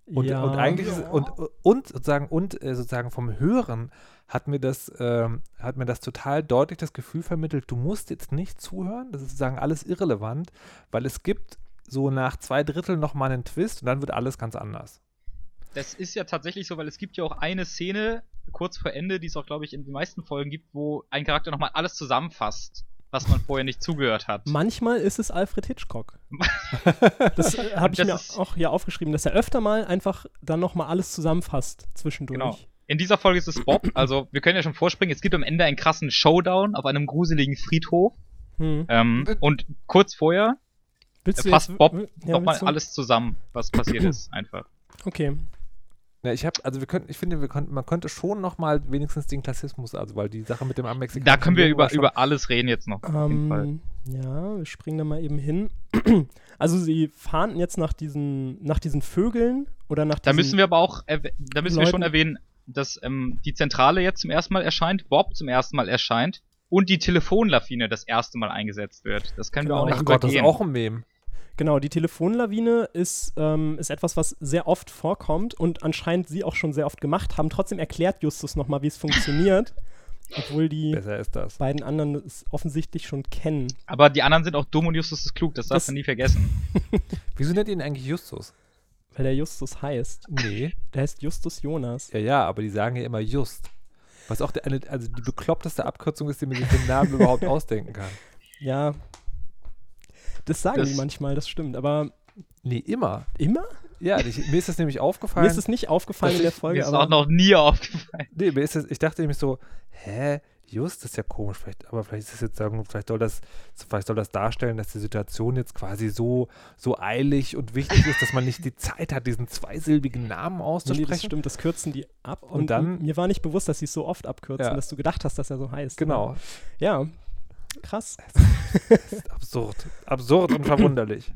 C: Und,
A: ja.
C: und eigentlich ist, und, und sozusagen und äh, sozusagen vom Hören hat mir das ähm, hat mir das total deutlich das Gefühl vermittelt, du musst jetzt nicht zuhören, das ist sozusagen alles irrelevant, weil es gibt so nach zwei Drittel noch mal einen Twist und dann wird alles ganz anders.
B: Das ist ja tatsächlich so, weil es gibt ja auch eine Szene kurz vor Ende, die es auch, glaube ich, in den meisten Folgen gibt, wo ein Charakter nochmal alles zusammenfasst, was man vorher nicht zugehört hat.
A: Manchmal ist es Alfred Hitchcock. Das äh, habe ich
B: das
A: mir auch hier aufgeschrieben, dass er öfter mal einfach dann nochmal alles zusammenfasst zwischendurch.
B: Genau. In dieser Folge ist es Bob. Also, wir können ja schon vorspringen. Es gibt am Ende einen krassen Showdown auf einem gruseligen Friedhof.
A: Hm.
B: Ähm, und kurz vorher
A: Willst du
B: fasst
A: jetzt-
B: Bob
A: ja,
B: nochmal alles zusammen, was passiert ist, einfach.
A: Okay.
C: Ja, ich habe, also wir könnten, ich finde, wir könnten, man könnte schon noch mal wenigstens den Klassismus, also weil die Sache mit dem Mexikanischen
B: Da können wir über, über alles reden jetzt noch. auf jeden Fall.
A: Ähm, ja, wir springen da mal eben hin. Also sie fahnden jetzt nach diesen, nach diesen Vögeln oder nach
B: Da
A: diesen
B: müssen wir aber auch, da müssen wir schon
A: Leuten-
B: erwähnen, dass ähm, die Zentrale jetzt zum ersten Mal erscheint, Bob zum ersten Mal erscheint und die Telefonlawine das erste Mal eingesetzt wird. Das können
A: Genau.
B: wir auch nicht
C: Ach Gott, das ist auch ein Mem.
A: Genau, die Telefonlawine ist, ähm, ist etwas, was sehr oft vorkommt und anscheinend sie auch schon sehr oft gemacht haben. Trotzdem erklärt Justus nochmal, wie es funktioniert, obwohl die
C: Besser ist das.
A: beiden anderen es offensichtlich schon kennen.
B: Aber die anderen sind auch dumm und Justus ist klug, das darfst
A: Das-
B: du nie vergessen.
C: Wieso nennt ihr ihn eigentlich Justus?
A: Weil der Justus heißt.
C: Nee.
A: Der heißt Justus Jonas.
C: Ja, ja, aber die sagen ja immer Just. Was auch der, eine, also die bekloppteste Abkürzung ist, die man sich den Namen überhaupt ausdenken kann.
A: Ja. Das sagen
B: Das-
A: die manchmal, das stimmt. Aber
C: Nee, immer.
A: immer?
C: Ja, ich, mir ist das nämlich aufgefallen.
A: Mir ist es nicht aufgefallen in der Folge,
B: Mir ist
A: aber
B: auch noch nie aufgefallen.
C: Nee, mir ist das, ich dachte nämlich so, hä, Just, das ist ja komisch, vielleicht, aber vielleicht ist es jetzt sagen, vielleicht soll das, vielleicht soll das darstellen, dass die Situation jetzt quasi so, so eilig und wichtig ist, dass man nicht die Zeit hat, diesen zweisilbigen Namen
A: Nee,
C: auszusprechen.
A: das stimmt, das kürzen die ab. Und,
C: Und dann-
A: mir war nicht bewusst, dass sie es so oft abkürzen,
C: Ja.
A: dass du gedacht hast, dass er so heißt.
C: Genau.
A: Ja. Krass.
C: Absurd. Absurd und verwunderlich.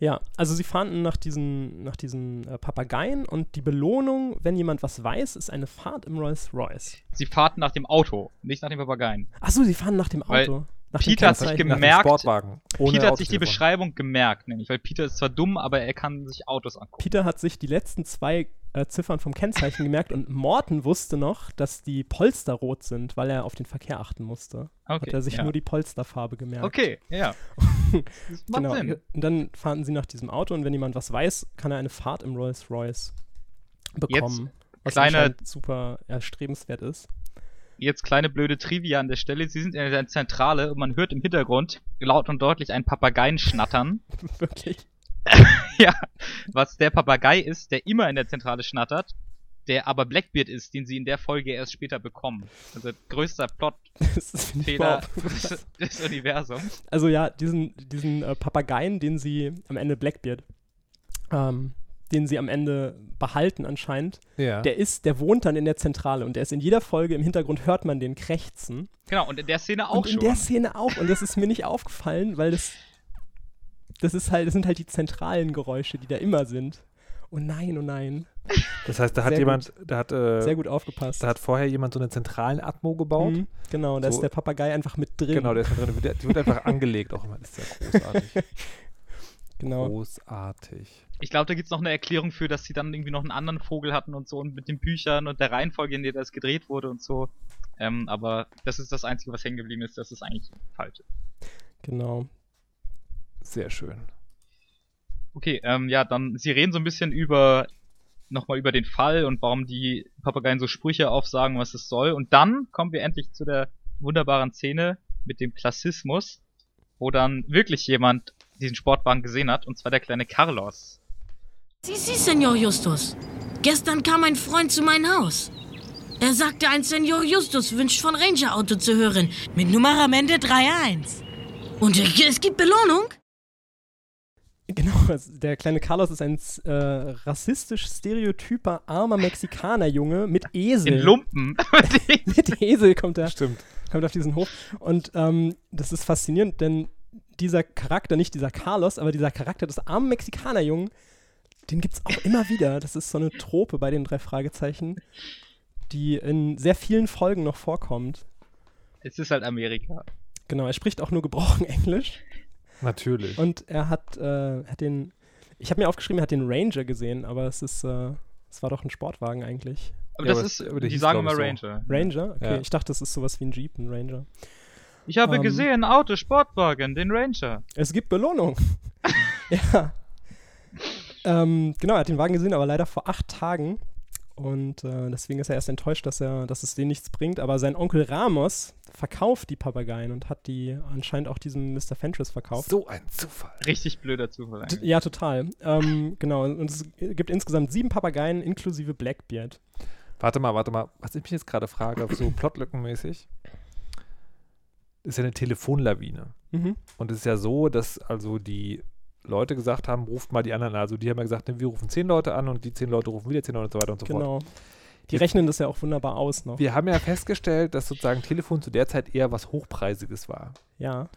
A: Ja, also sie fahnden nach diesen, nach diesen äh, Papageien und die Belohnung, wenn jemand was weiß, ist eine Fahrt im Rolls Royce.
B: Sie fahrten nach dem Auto, nicht nach dem Papageien.
A: Achso, sie fahren nach dem
B: Weil
A: Auto. Nach dem
B: Peter hat sich Gemerkt- Peter hat sich die. Beschreibung gemerkt, nämlich, weil Peter ist zwar dumm, aber er kann sich Autos angucken.
A: Peter hat sich die letzten zwei äh, Ziffern vom Kennzeichen gemerkt und Morten wusste noch, dass die Polster rot sind, weil er auf den Verkehr achten musste.
B: Okay,
A: Hat er sich
B: ja.
A: nur die Polsterfarbe gemerkt.
B: Okay, ja. Das macht
A: Genau.
B: Sinn.
A: Und dann fahren sie nach diesem Auto und wenn jemand was weiß, kann er eine Fahrt im Rolls Royce bekommen. was
B: kleine-
A: super erstrebenswert ist.
B: Jetzt kleine blöde Trivia an der Stelle. Sie sind in der Zentrale und man hört im Hintergrund laut und deutlich einen Papageien schnattern.
A: Wirklich.
B: ja, was der Papagei ist, der immer in der Zentrale schnattert, der aber Blackbeard ist, den sie in der Folge erst später bekommen. Also größter Plotfehler des, des Universums.
A: Also ja, diesen, diesen äh, Papageien, den sie am Ende Blackbeard, ähm, den sie am Ende behalten anscheinend,
C: Ja.
A: der ist, der wohnt dann in der Zentrale und der ist in jeder Folge im Hintergrund hört man den krächzen.
B: Genau, und in der Szene auch
A: und in
B: schon.
A: der Szene auch. Und das ist mir nicht aufgefallen, weil das, das ist halt, das sind halt die zentralen Geräusche, die da immer sind. Oh nein, oh nein.
C: das heißt, da hat
A: Sehr
C: jemand, da hat, äh,
A: Sehr gut aufgepasst.
C: da hat vorher jemand so einen zentralen Atmo gebaut.
A: Mhm, genau, da
C: So-
A: ist der Papagei einfach mit drin.
C: Genau, der ist mit drin. Die wird einfach angelegt auch immer. Das ist ja großartig.
A: Genau.
C: Großartig.
B: Ich glaube, da gibt's noch eine Erklärung für, dass sie dann irgendwie noch einen anderen Vogel hatten und so und mit den Büchern und der Reihenfolge, in der das gedreht wurde und so. Ähm, aber das ist das Einzige, was hängen geblieben ist. Das ist eigentlich falsch.
A: genau.
C: Sehr schön.
B: Okay, ähm, ja, dann, sie reden so ein bisschen über, nochmal über den Fall und warum die Papageien so Sprüche aufsagen, was es soll. Und dann kommen wir endlich zu der wunderbaren Szene mit dem Klassismus, wo dann wirklich jemand diesen Sportwagen gesehen hat, und zwar der kleine Carlos.
E: Sie, Sie, Senor Justus. Gestern kam ein Freund zu meinem Haus. Er sagte, ein Senor Justus wünscht von Ranger Auto zu hören. Mit Nummer am Ende 3-1. Und äh, es gibt Belohnung?
A: Genau, der kleine Carlos ist ein äh, rassistisch stereotyper, armer Mexikanerjunge mit Esel.
B: In Lumpen.
A: mit Esel kommt er,
C: Stimmt.
A: kommt auf diesen Hof. Und ähm, das ist faszinierend, denn dieser Charakter, nicht dieser Carlos, aber dieser Charakter des armen Mexikanerjungen, den gibt es auch immer wieder. Das ist so eine Trope bei den drei Fragezeichen, die in sehr vielen Folgen noch vorkommt.
B: es ist halt Amerika.
A: Genau, er spricht auch nur gebrochen Englisch.
C: Natürlich.
A: Und er hat, äh, hat den, ich habe mir aufgeschrieben, er hat den Ranger gesehen, aber es ist, äh, es war doch ein Sportwagen eigentlich.
B: Aber
C: Ja,
B: das
C: aber
B: ist,
C: aber
B: die sagen immer
C: ich, so.
B: Ranger.
A: Ranger? Okay,
C: Ja.
A: ich dachte, das ist sowas wie ein Jeep, ein Ranger.
B: Ich habe
A: Ähm,
B: gesehen, Auto, Sportwagen, den Ranger.
A: Es gibt Belohnung. ja. Ähm, genau, er hat den Wagen gesehen, aber leider vor acht Tagen. Und äh, deswegen ist er erst enttäuscht, dass, er, dass es denen nichts bringt. Aber sein Onkel Ramos verkauft die Papageien und hat die anscheinend auch diesem Mr. Fentress verkauft.
C: So ein Zufall.
B: Richtig blöder Zufall eigentlich.
A: Ja, total. Ähm, genau, und es gibt insgesamt sieben Papageien inklusive Blackbeard.
C: Warte mal, warte mal. Was ich mich jetzt gerade frage, so plotlückenmäßig. ist ja eine Telefonlawine.
A: Mhm.
C: Und es ist ja so, dass also die Leute gesagt haben, ruft mal die anderen an. Also die haben ja gesagt, ne, wir rufen zehn Leute an und die zehn Leute rufen wieder zehn Leute und so weiter und so fort.
A: Genau. Die rechnen das ja auch wunderbar aus noch.
C: Wir haben ja festgestellt, dass sozusagen Telefon zu der Zeit eher was Hochpreisiges war.
A: Ja.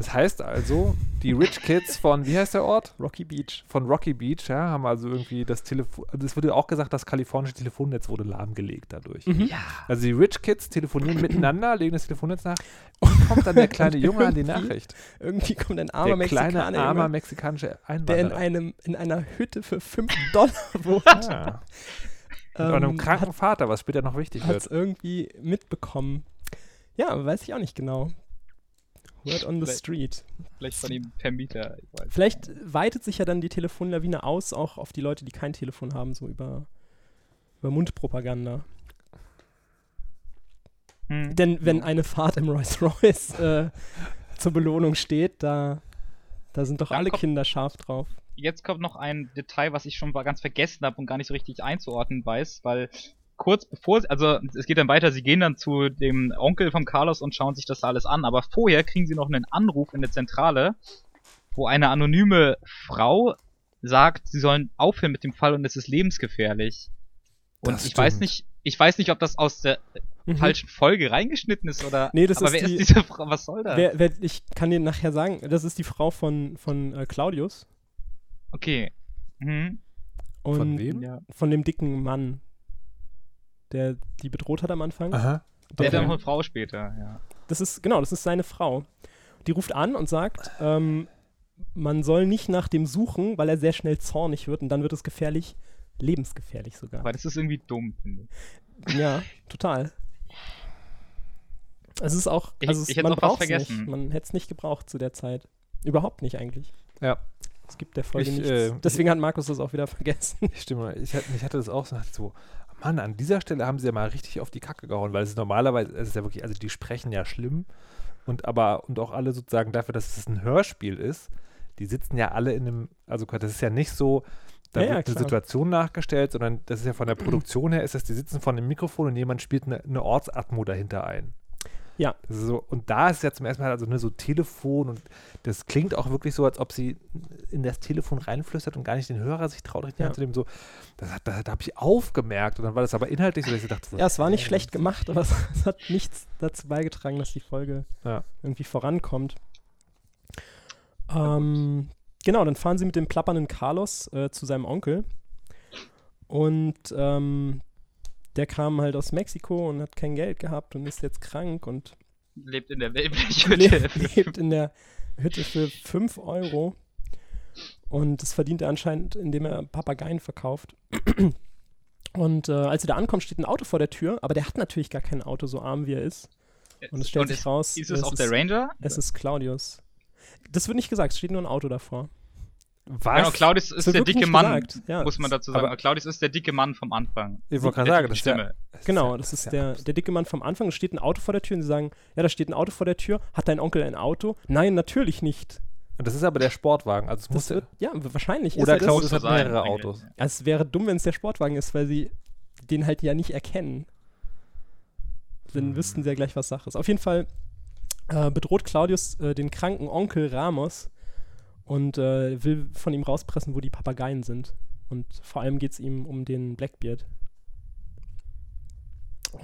C: Das heißt also, die Rich Kids von, wie heißt der Ort?
A: Rocky Beach.
C: Von Rocky Beach, ja, haben also irgendwie das Telefon, also es wurde auch gesagt, das kalifornische Telefonnetz wurde lahmgelegt dadurch.
A: Mhm.
C: Also die Rich Kids telefonieren miteinander, legen das Telefonnetz nach und kommt dann der kleine Junge an die Nachricht.
A: Irgendwie kommt ein armer
C: Der kleine,
A: Mexikaner,
C: armer
A: Junge,
C: mexikanische
A: der in,
C: Einwanderer.
A: einem, in einer Hütte für 5 Dollar wohnt.
C: ja. Mit einem kranken Vater, was später noch wichtig
A: Hat es
C: wird.
A: irgendwie mitbekommen. Ja, weiß ich auch nicht genau. Word on the
B: Vielleicht-
A: street.
B: Vielleicht von ihm per Mieter. Ich weiß.
A: Vielleicht weitet sich ja dann die Telefonlawine aus, auch auf die Leute, die kein Telefon haben, so über, über Mundpropaganda.
B: Hm.
A: Denn wenn eine Fahrt im Rolls Royce äh, zur Belohnung steht, da, da sind doch
B: Dann
A: alle Kinder scharf drauf.
B: Jetzt kommt noch ein Detail, was ich schon mal ganz vergessen habe und gar nicht so richtig einzuordnen weiß, weil kurz bevor, also es geht dann weiter, sie gehen dann zu dem Onkel von Carlos und schauen sich das alles an, aber vorher kriegen sie noch einen Anruf in der Zentrale, wo eine anonyme Frau sagt, sie sollen aufhören mit dem Fall und es ist lebensgefährlich. Und
C: Das
B: ich weiß
C: stimmt.
B: nicht, ich weiß nicht, ob das aus der
A: Mhm.
B: falschen Folge reingeschnitten ist oder.
A: Nee, das
B: aber
A: ist
B: wer
A: die-
B: ist diese Frau? Was soll das?
A: Wer, wer, ich kann dir nachher sagen, das ist die Frau von, von äh, Claudius.
B: Okay. Mhm.
A: Und
C: Von wem?
B: Ja.
A: Von dem dicken Mann, der die bedroht hat am Anfang.
C: Aha.
B: Der
A: Der-
B: dann eine Frau später, ja.
A: Das ist, genau, das ist seine Frau. Die ruft an und sagt, ähm, man soll nicht nach dem suchen, weil er sehr schnell zornig wird und dann wird es gefährlich, lebensgefährlich sogar.
B: Aber das ist irgendwie dumm, finde ich.
A: Ja, total. Es ist auch,
B: Ich-
A: also es,
B: ich hätte
A: man braucht es nicht.
B: vergessen.
A: Man hätte es nicht gebraucht zu der Zeit. Überhaupt nicht eigentlich.
C: Ja,
A: Es gibt der Folge
C: Ich,
A: nichts.
C: äh,
A: Deswegen hat Markus das auch wieder vergessen.
C: ich stimme. Ich, hatte- ich das auch so, Mann, an dieser Stelle haben sie ja mal richtig auf die Kacke gehauen, weil es ist normalerweise, es ist ja wirklich, also die sprechen ja schlimm und aber, und auch alle sozusagen dafür, dass es ein Hörspiel ist, die sitzen ja alle in einem, also das ist ja nicht so, da
A: Ja, ja,
C: wird eine
A: klar.
C: Situation nachgestellt, sondern das ist ja von der Produktion her, ist das, die sitzen vor einem Mikrofon und jemand spielt eine, eine Ortsatmo dahinter ein.
A: Ja.
C: So, und da ist ja zum ersten Mal also ne, so Telefon und das klingt auch wirklich so, als ob sie in das Telefon reinflüstert und gar nicht den Hörer sich traut, richtig
A: Ja.
C: anzunehmen. So, das hat, da, da habe ich aufgemerkt und dann war das aber inhaltlich so, dass ich dachte, so,
A: Ja, es war nicht
C: äh,
A: schlecht gemacht, aber es, es hat nichts dazu beigetragen, dass die Folge
C: Ja.
A: irgendwie vorankommt. Ähm, genau, dann fahren sie mit dem plappernden Carlos äh, zu seinem Onkel. Und ähm, der kam halt aus Mexiko und hat kein Geld gehabt und ist jetzt krank und
B: Lebt in der Wellblechhütte.
A: lebt in der Hütte für 5 Euro. Und das verdient er anscheinend, indem er Papageien verkauft. Und äh, als er da ankommt, steht ein Auto vor der Tür, aber der hat natürlich gar kein Auto, so arm wie er ist. Und es stellt sich
B: ist,
A: raus,
B: Ist es
A: es
B: auch
A: ist-
B: der Ranger?
A: Es ist Claudius. Das wird nicht gesagt, es steht nur ein Auto davor.
C: Was?
B: Genau, Claudius ist der dicke Mann,
A: gesagt, ja.
B: muss man dazu sagen.
C: Aber-
B: Claudius ist der dicke Mann vom Anfang.
C: ich wollte gerade
B: Der
C: sagen, das ist das
A: Genau, das ist
C: ja
A: der, der dicke Mann vom Anfang. Es steht ein Auto vor der Tür und sie sagen, ja, da steht ein Auto vor der Tür. Hat dein Onkel ein Auto? Nein, natürlich nicht.
C: Und das ist aber der Sportwagen, also es muss
A: wird, ja, wahrscheinlich
C: oder
A: ist
C: Claudius hat mehrere
B: eigentlich.
C: Autos.
A: Also es wäre dumm, wenn es der Sportwagen ist, weil sie den halt ja nicht erkennen. Dann
C: Hm.
A: wüssten sie ja gleich, was Sache ist. Auf jeden Fall äh, bedroht Claudius äh, den kranken Onkel Ramos und äh, will von ihm rauspressen, wo die Papageien sind. Und vor allem geht es ihm um den Blackbeard.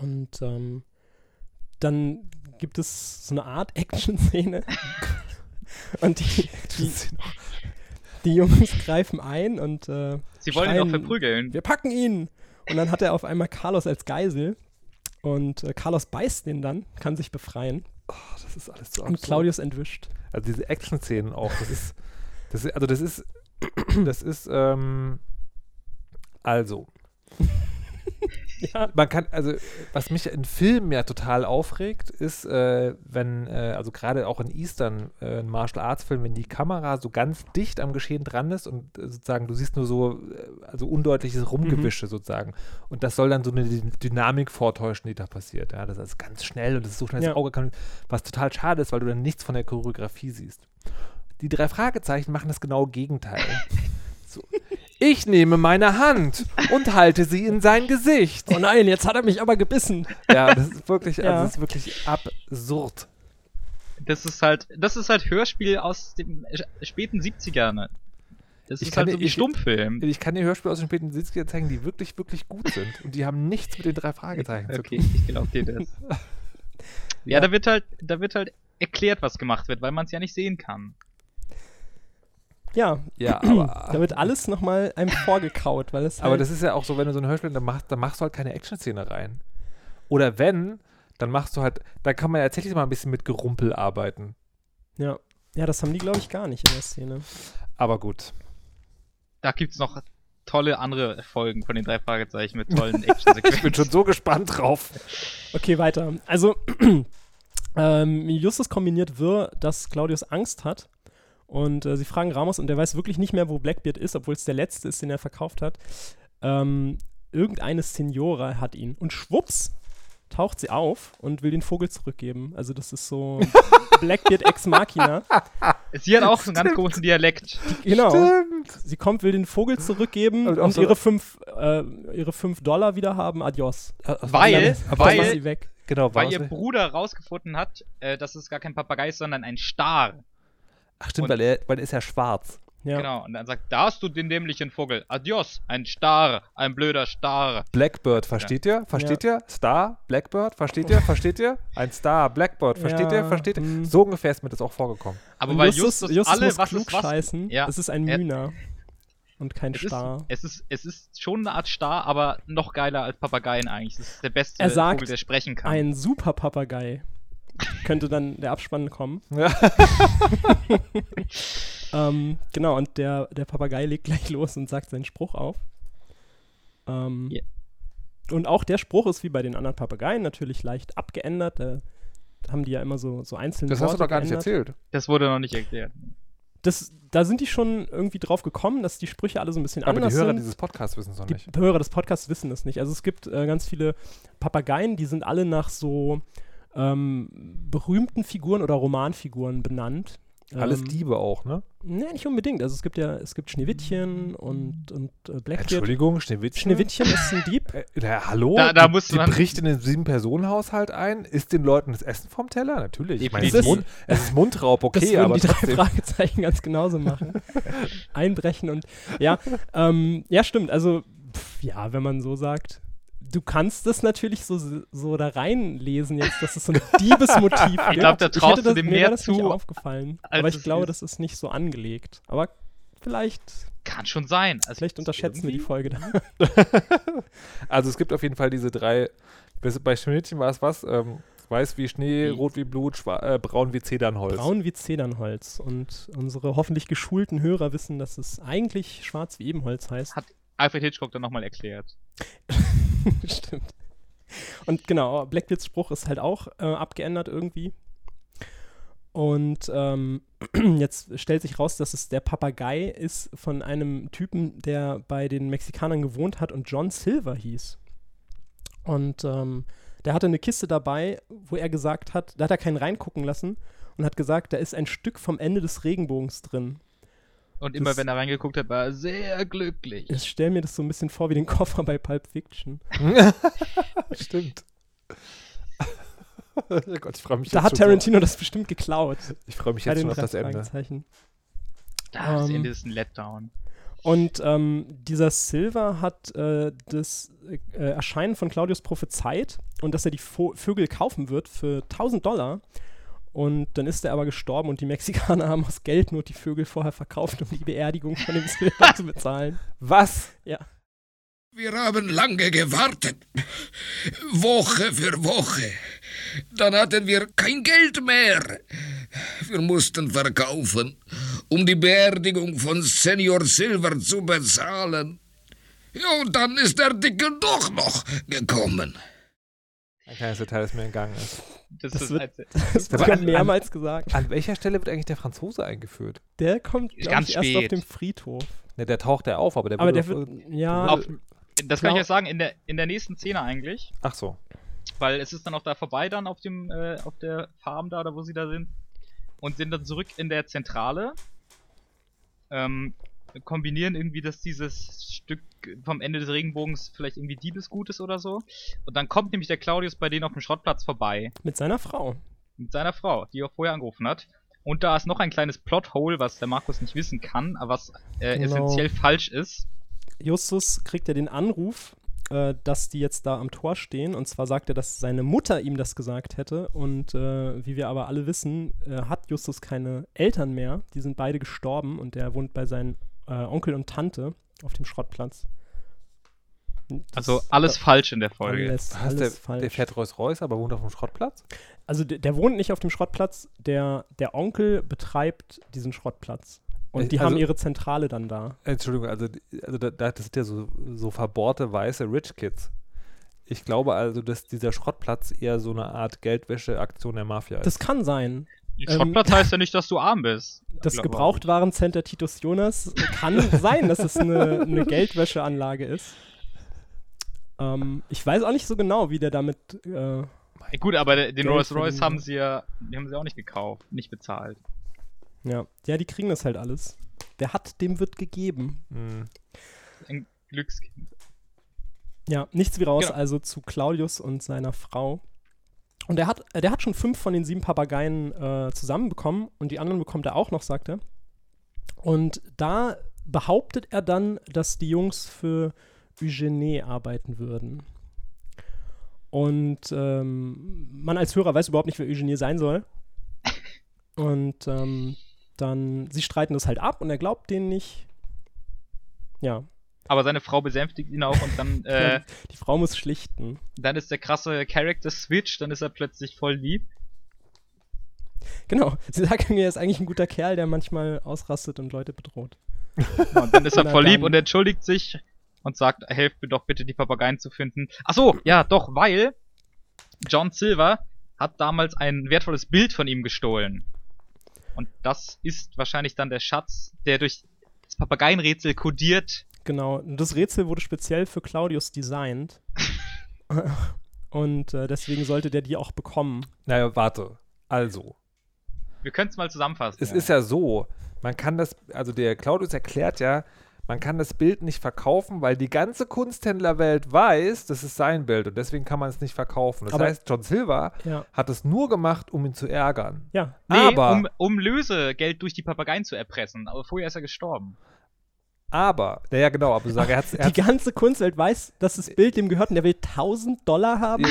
A: Und ähm, dann gibt es so eine Art Action-Szene. und die, die, die Jungs greifen ein und äh,
B: Sie wollen ihn auch
A: schreien,
B: verprügeln.
A: wir packen ihn. Und dann hat er auf einmal Carlos als Geisel. Und äh, Carlos beißt den dann, kann sich befreien.
C: Das ist alles so
A: Und
C: absurd.
A: Claudius entwischt.
C: Also diese Action-Szenen auch, das ist, das also das ist, das ist, ähm, also,
A: Ja.
C: man kann, also was mich in Filmen ja total aufregt, ist, äh, wenn, äh, also gerade auch in Eastern äh, in Martial Arts Filmen, wenn die Kamera so ganz dicht am Geschehen dran ist und äh, sozusagen du siehst nur so, äh, also undeutliches Rumgewische sozusagen. Und das soll dann so eine Dy- Dynamik vortäuschen, die da passiert. Ja, das ist ganz schnell und das ist so schnell
A: Ja.
C: das Auge kann, was total schade ist, weil du dann nichts von der Choreografie siehst. Die drei Fragezeichen machen das genaue Gegenteil. so. Ich nehme meine Hand und halte sie in sein Gesicht.
A: Oh nein, jetzt hat er mich aber gebissen.
C: Ja, das ist wirklich, also
A: Ja.
C: das ist wirklich absurd.
B: Das ist halt, das ist halt Hörspiel aus dem äh, späten 70ern. Das
C: Ich
B: ist
C: kann
B: halt
C: dir-
B: so wie
C: ich-
B: Stummfilm.
C: Ich kann dir Hörspiele aus den späten 70er zeigen, die wirklich, wirklich gut sind. Und die haben nichts mit den drei Fragezeichen zu
B: Okay,
C: tun.
B: ich glaube dir das. ja, da wird halt, da wird halt erklärt, was gemacht wird, weil man es ja nicht sehen kann.
A: Ja,
C: Ja,
A: da
C: aber,
A: wird alles nochmal einem vorgekaut, weil es
C: aber
A: halt,
C: das ist ja auch so, wenn du so ein Hörspiel, dann machst, dann machst du halt keine Action-Szene rein. Oder wenn, dann machst du halt, da kann man ja tatsächlich mal ein bisschen mit Gerumpel arbeiten.
A: ja. ja, das haben die, glaube ich, gar nicht in der Szene.
C: Aber gut.
B: Da gibt's noch tolle andere Folgen von den drei Fragezeichen mit tollen
C: Ich bin
B: Action-Sequenzen.
C: schon so gespannt drauf.
A: Okay, weiter. Also, ähm, Justus kombiniert wirr, dass Claudius Angst hat. Und äh, sie fragen Ramos, und der weiß wirklich nicht mehr, wo Blackbeard ist, obwohl es der letzte ist, den er verkauft hat. Ähm, irgendeine Signora hat ihn. Und schwupps taucht sie auf und will den Vogel zurückgeben. Also, das ist so Blackbeard ex Machina.
B: Sie hat auch so einen ganz komischen Dialekt.
A: Genau.
C: Stimmt.
A: Sie kommt, will den Vogel zurückgeben
C: Und
A: und,
C: so-
A: ihre, fünf, äh, ihre fünf Dollar wieder haben. Adios.
B: Weil,
A: dann ist
B: weil,
A: sie weg.
C: Genau,
B: weil ihr Bruder rausgefunden hat, äh, dass es gar kein Papagei ist, sondern ein Star.
C: Ach stimmt,
B: und-
C: weil er, weil er ist ja schwarz.
A: Ja.
B: Genau. Und dann sagt, da hast du den dämlichen Vogel. Adios, ein Star, ein blöder Star.
C: Blackbird, versteht ihr? Versteht ihr? Star, Blackbird, versteht ihr? Versteht ihr? Ein Star, Blackbird, versteht ihr?
A: Ja,
C: Versteht ihr?
A: hm.
C: So ungefähr ist mir das auch vorgekommen.
B: Aber
A: Und
B: weil
A: Justus,
B: Justus,
A: Justus
B: alle,
A: muss
B: was
A: klug
B: ist was,
A: scheißen.
B: Ja.
A: Es ist ein
B: Er-
A: Mühner. Und kein
B: es ist,
A: Star.
B: es, ist, es ist schon eine Art Star, aber noch geiler als Papageien eigentlich. Das ist der beste
A: Er sagt,
B: Vogel, der sprechen kann.
A: Ein super Papagei. Könnte dann der Abspann kommen.
C: Ja.
A: Ähm, genau, und der, der Papagei legt gleich los und sagt seinen Spruch auf. Ähm,
B: Ja.
A: Und auch der Spruch ist wie bei den anderen Papageien natürlich leicht abgeändert. Da haben die ja immer so, so einzelne
C: Das hast du
A: Worte
C: doch gar nicht
A: geändert.
C: erzählt.
B: Das wurde noch nicht erklärt.
A: Das, da sind die schon irgendwie drauf gekommen, dass die Sprüche alle so ein bisschen
C: Aber die
A: anders
C: Hörer
A: sind.
C: dieses Podcasts wissen es noch
A: Die
C: nicht.
A: Hörer des Podcasts wissen es nicht. Also es gibt äh, ganz viele Papageien, die sind alle nach so ähm, berühmten Figuren oder Romanfiguren benannt.
C: Alles
A: ähm,
C: Diebe auch, ne?
A: Nee, nicht unbedingt. Also es gibt ja, es gibt Schneewittchen und, und äh, Blackbeard.
C: Entschuldigung, Schneewittchen.
A: Schneewittchen ist ein Dieb.
C: Äh, na, hallo?
B: Da- da
C: die,
B: musst du
C: die
B: dann-
C: bricht in den Sieben-Personen-Haushalt ein, isst den Leuten das Essen vom Teller? Natürlich. Ich meine, es, ist Mund, es ist Mundraub, okay,
A: das
C: aber
A: die drei. Fragezeichen ganz genauso machen. Einbrechen und ja, ähm, ja stimmt. Also pff, ja, wenn man so sagt, du kannst das natürlich so, so da reinlesen jetzt, dass es so ein Diebesmotiv gibt.
B: Ich glaub, da traust
A: hätte
B: du
A: das,
B: dem
A: mir
B: mehr
A: das nicht
B: zu,
A: aufgefallen.
B: als
A: Aber ich glaube,
B: ist.
A: das ist nicht so angelegt. Aber vielleicht,
B: Kann schon sein. Also
A: vielleicht unterschätzen wir die Folge da.
C: Also es gibt auf jeden Fall diese drei, bei Schneewittchen war es was, ähm, weiß wie Schnee,
B: Wie?
C: rot wie Blut, schwa- äh, braun wie Zedernholz.
A: Braun wie Zedernholz. Und unsere hoffentlich geschulten Hörer wissen, dass es eigentlich schwarz wie Ebenholz heißt.
B: Hat Alfred Hitchcock dann nochmal erklärt.
A: Stimmt. Und genau, Blackbeards Spruch ist halt auch äh, abgeändert irgendwie. Und ähm, jetzt stellt sich raus, dass es der Papagei ist von einem Typen, der bei den Mexikanern gewohnt hat und John Silver hieß. Und ähm, der hatte eine Kiste dabei, wo er gesagt hat, da hat er keinen reingucken lassen und hat gesagt, da ist ein Stück vom Ende des Regenbogens drin.
B: Und immer
A: Das-
B: wenn er reingeguckt hat, war er sehr glücklich.
A: Ich stelle mir das so ein bisschen vor wie den Koffer bei Pulp Fiction.
C: Stimmt. oh Gott, ich freue mich
A: Da hat Tarantino das bestimmt geklaut.
C: Ich freue mich jetzt schon auf das Ende.
B: Ah, das
A: Ähm,
B: Ende ist ein Letdown.
A: Und ähm, dieser Silver hat äh, das äh, Erscheinen von Claudius prophezeit und dass er die Vo Vögel kaufen wird für 1000 Dollar. Und dann ist er aber gestorben und die Mexikaner haben aus Geldnot die Vögel vorher verkauft, um die Beerdigung von dem Silver zu bezahlen.
C: Was?
D: Wir haben lange gewartet. Woche für Woche. Dann hatten wir kein Geld mehr. Wir mussten verkaufen, um die Beerdigung von Senior Silver zu bezahlen. Ja, und dann ist der Dicke doch noch gekommen.
C: Ein kleines Detail, das mir entgangen ist.
B: Das,
A: das
B: ist
A: wird-
B: halt-
A: Das wird
C: an-
A: mehrmals gesagt.
C: An welcher Stelle wird eigentlich der Franzose eingeführt?
A: Der kommt,
B: Ganz
A: ich, erst auf dem Friedhof.
C: Ne, der taucht ja auf, aber der
A: Aber der wird, ja,
B: auf, das kann ich
A: Klar.
B: euch sagen, in der, in der nächsten Szene eigentlich.
C: Ach so.
B: Weil es ist dann auch da vorbei dann auf dem, äh, auf der Farm da, oder wo sie da sind. Und sind dann zurück in der Zentrale. Ähm, kombinieren irgendwie, dass dieses Stück vom Ende des Regenbogens vielleicht irgendwie Diebesgut ist oder so. Und dann kommt nämlich der Claudius bei denen auf dem Schrottplatz vorbei.
A: mit seiner Frau.
B: Mit seiner Frau, die er vorher angerufen hat. Und da ist noch ein kleines Plothole, was der Markus nicht wissen kann, aber was äh,
A: Genau.
B: essentiell falsch ist.
A: Justus kriegt ja den Anruf, äh, dass die jetzt da am Tor stehen. Und zwar sagt er, dass seine Mutter ihm das gesagt hätte. Und äh, wie wir aber alle wissen, äh, hat Justus keine Eltern mehr. Die sind beide gestorben und der wohnt bei seinen äh, Onkel und Tante auf dem Schrottplatz. Das-
B: Also alles falsch in der Folge.
A: Alles, alles
C: der,
A: falsch.
C: der fährt Rolls Royce, aber wohnt auf dem Schrottplatz?
A: Also der, der wohnt nicht auf dem Schrottplatz, der, der Onkel betreibt diesen Schrottplatz. Und
C: Äh,
A: die
C: also-
A: haben ihre Zentrale dann da.
C: Entschuldigung, also, also da, da, das sind ja so, so verbohrte weiße Rich Kids. Ich glaube also, dass dieser Schrottplatz eher so eine Art Geldwäsche-Aktion der Mafia ist.
A: Das kann sein.
B: Schrottplatz heißt ja nicht, dass du arm bist.
A: Das Gebrauchtwarencenter Titus Jonas kann sein, dass es eine, eine Geldwäscheanlage ist. Ähm, ich weiß auch nicht so genau, wie der damit. Äh,
B: Äh, Gut, aber den
A: Geld
B: Rolls Royce haben sie ja, die haben sie auch nicht gekauft, nicht bezahlt.
A: ja. ja, die kriegen das halt alles. Wer hat, dem wird gegeben.
C: Hm.
B: Ein Glückskind.
A: Ja, nichts wie raus,
B: Genau.
A: also zu Claudius und seiner Frau. Und der hat, äh, der hat schon fünf von den sieben Papageien äh, zusammenbekommen und die anderen bekommt er auch noch, sagt er. Und da behauptet er dann, dass die Jungs für Eugenie arbeiten würden. Und ähm, man als Hörer weiß überhaupt nicht, wer Eugenie sein soll. Und ähm, dann, sie streiten das halt ab und er glaubt denen nicht. Ja,
B: Aber seine Frau besänftigt ihn auch und dann, äh,
A: die Frau muss schlichten.
B: dann ist der krasse Character Switch, dann ist er plötzlich voll lieb.
A: Genau. Sie sagt mir, er ist eigentlich ein guter Kerl, der manchmal ausrastet und Leute bedroht.
B: Und dann ist er voll lieb und entschuldigt sich und sagt, helft mir doch bitte, die Papageien zu finden. Ach so, ja, doch, weil John Silver hat damals ein wertvolles Bild von ihm gestohlen. Und das ist wahrscheinlich dann der Schatz, der durch das Papageienrätsel kodiert.
A: Genau. Das Rätsel wurde speziell für Claudius designt. und äh, deswegen sollte der die auch bekommen.
C: Naja, warte. Also,
B: Wir können es mal zusammenfassen.
C: es ist ja so, man kann das, also der Claudius erklärt ja, man kann das Bild nicht verkaufen, weil die ganze Kunsthändlerwelt weiß, das ist sein Bild und deswegen kann man es nicht verkaufen. Das
A: Aber-
C: heißt, John Silver
A: Ja.
C: hat es nur gemacht, um ihn zu ärgern.
A: Ja.
B: Nee,
C: aber,
B: um, um Lösegeld durch die Papageien zu erpressen. Aber vorher ist er gestorben.
C: Aber, ja, ja genau, aber sag, er hat's, er
A: Die ganze Kunstwelt weiß, dass das Bild dem gehört und der will 1000 Dollar haben.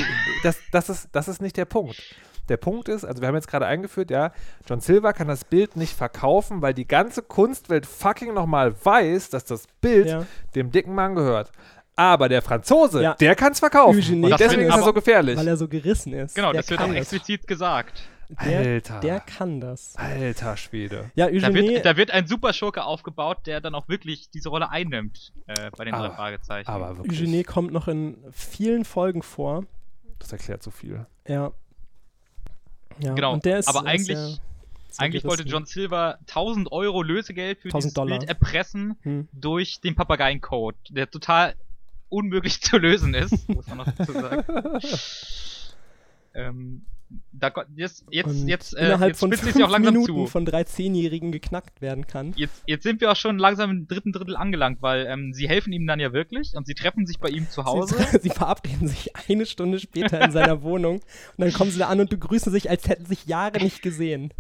C: das, das, ist, das ist nicht der Punkt. Der Punkt ist, also wir haben jetzt gerade eingeführt, ja, John Silver kann das Bild nicht verkaufen, weil die ganze Kunstwelt fucking nochmal weiß, dass das Bild
A: Ja.
C: dem dicken Mann gehört. Aber der Franzose,
A: Ja.
C: der kann es verkaufen. Und deswegen ist er so gefährlich.
A: Weil er so gerissen ist.
B: Genau,
A: der
B: das wird auch explizit gesagt.
A: Der,
C: Alter.
A: der kann das.
C: Alter Schwede.
A: Ja,
B: Da
A: Eugenie.
B: wird, da wird ein Superschurke aufgebaut, der dann auch wirklich diese Rolle einnimmt äh, bei den drei
C: Aber-
B: Fragezeichen.
C: Aber wirklich,
A: Eugenie kommt noch in vielen Folgen vor.
C: das erklärt so viel.
A: Ja. Ja,
B: Genau,
A: und der ist,
B: aber eigentlich-
A: sehr- sehr
B: Eigentlich wollte. John Silver 1000 Euro Lösegeld für
A: 1000
B: dieses
A: Dollar.
B: Bild erpressen
A: Hm.
B: durch den Papageiеncode, der total unmöglich zu lösen ist, muss man noch dazu sagen. ähm, da, jetzt jetzt, jetzt, äh,
A: innerhalb
B: jetzt
A: von fünf
B: auch langsam
A: Minuten
B: zu.
A: von drei Zehnjährigen geknackt werden kann.
B: Jetzt, jetzt sind wir auch schon langsam im dritten Drittel angelangt, weil ähm, sie helfen ihm dann ja wirklich und sie treffen sich bei ihm zu Hause.
A: Sie, sie verabreden sich eine Stunde später in seiner Wohnung und dann kommen sie da an und begrüßen sich, als hätten sich Jahre nicht gesehen.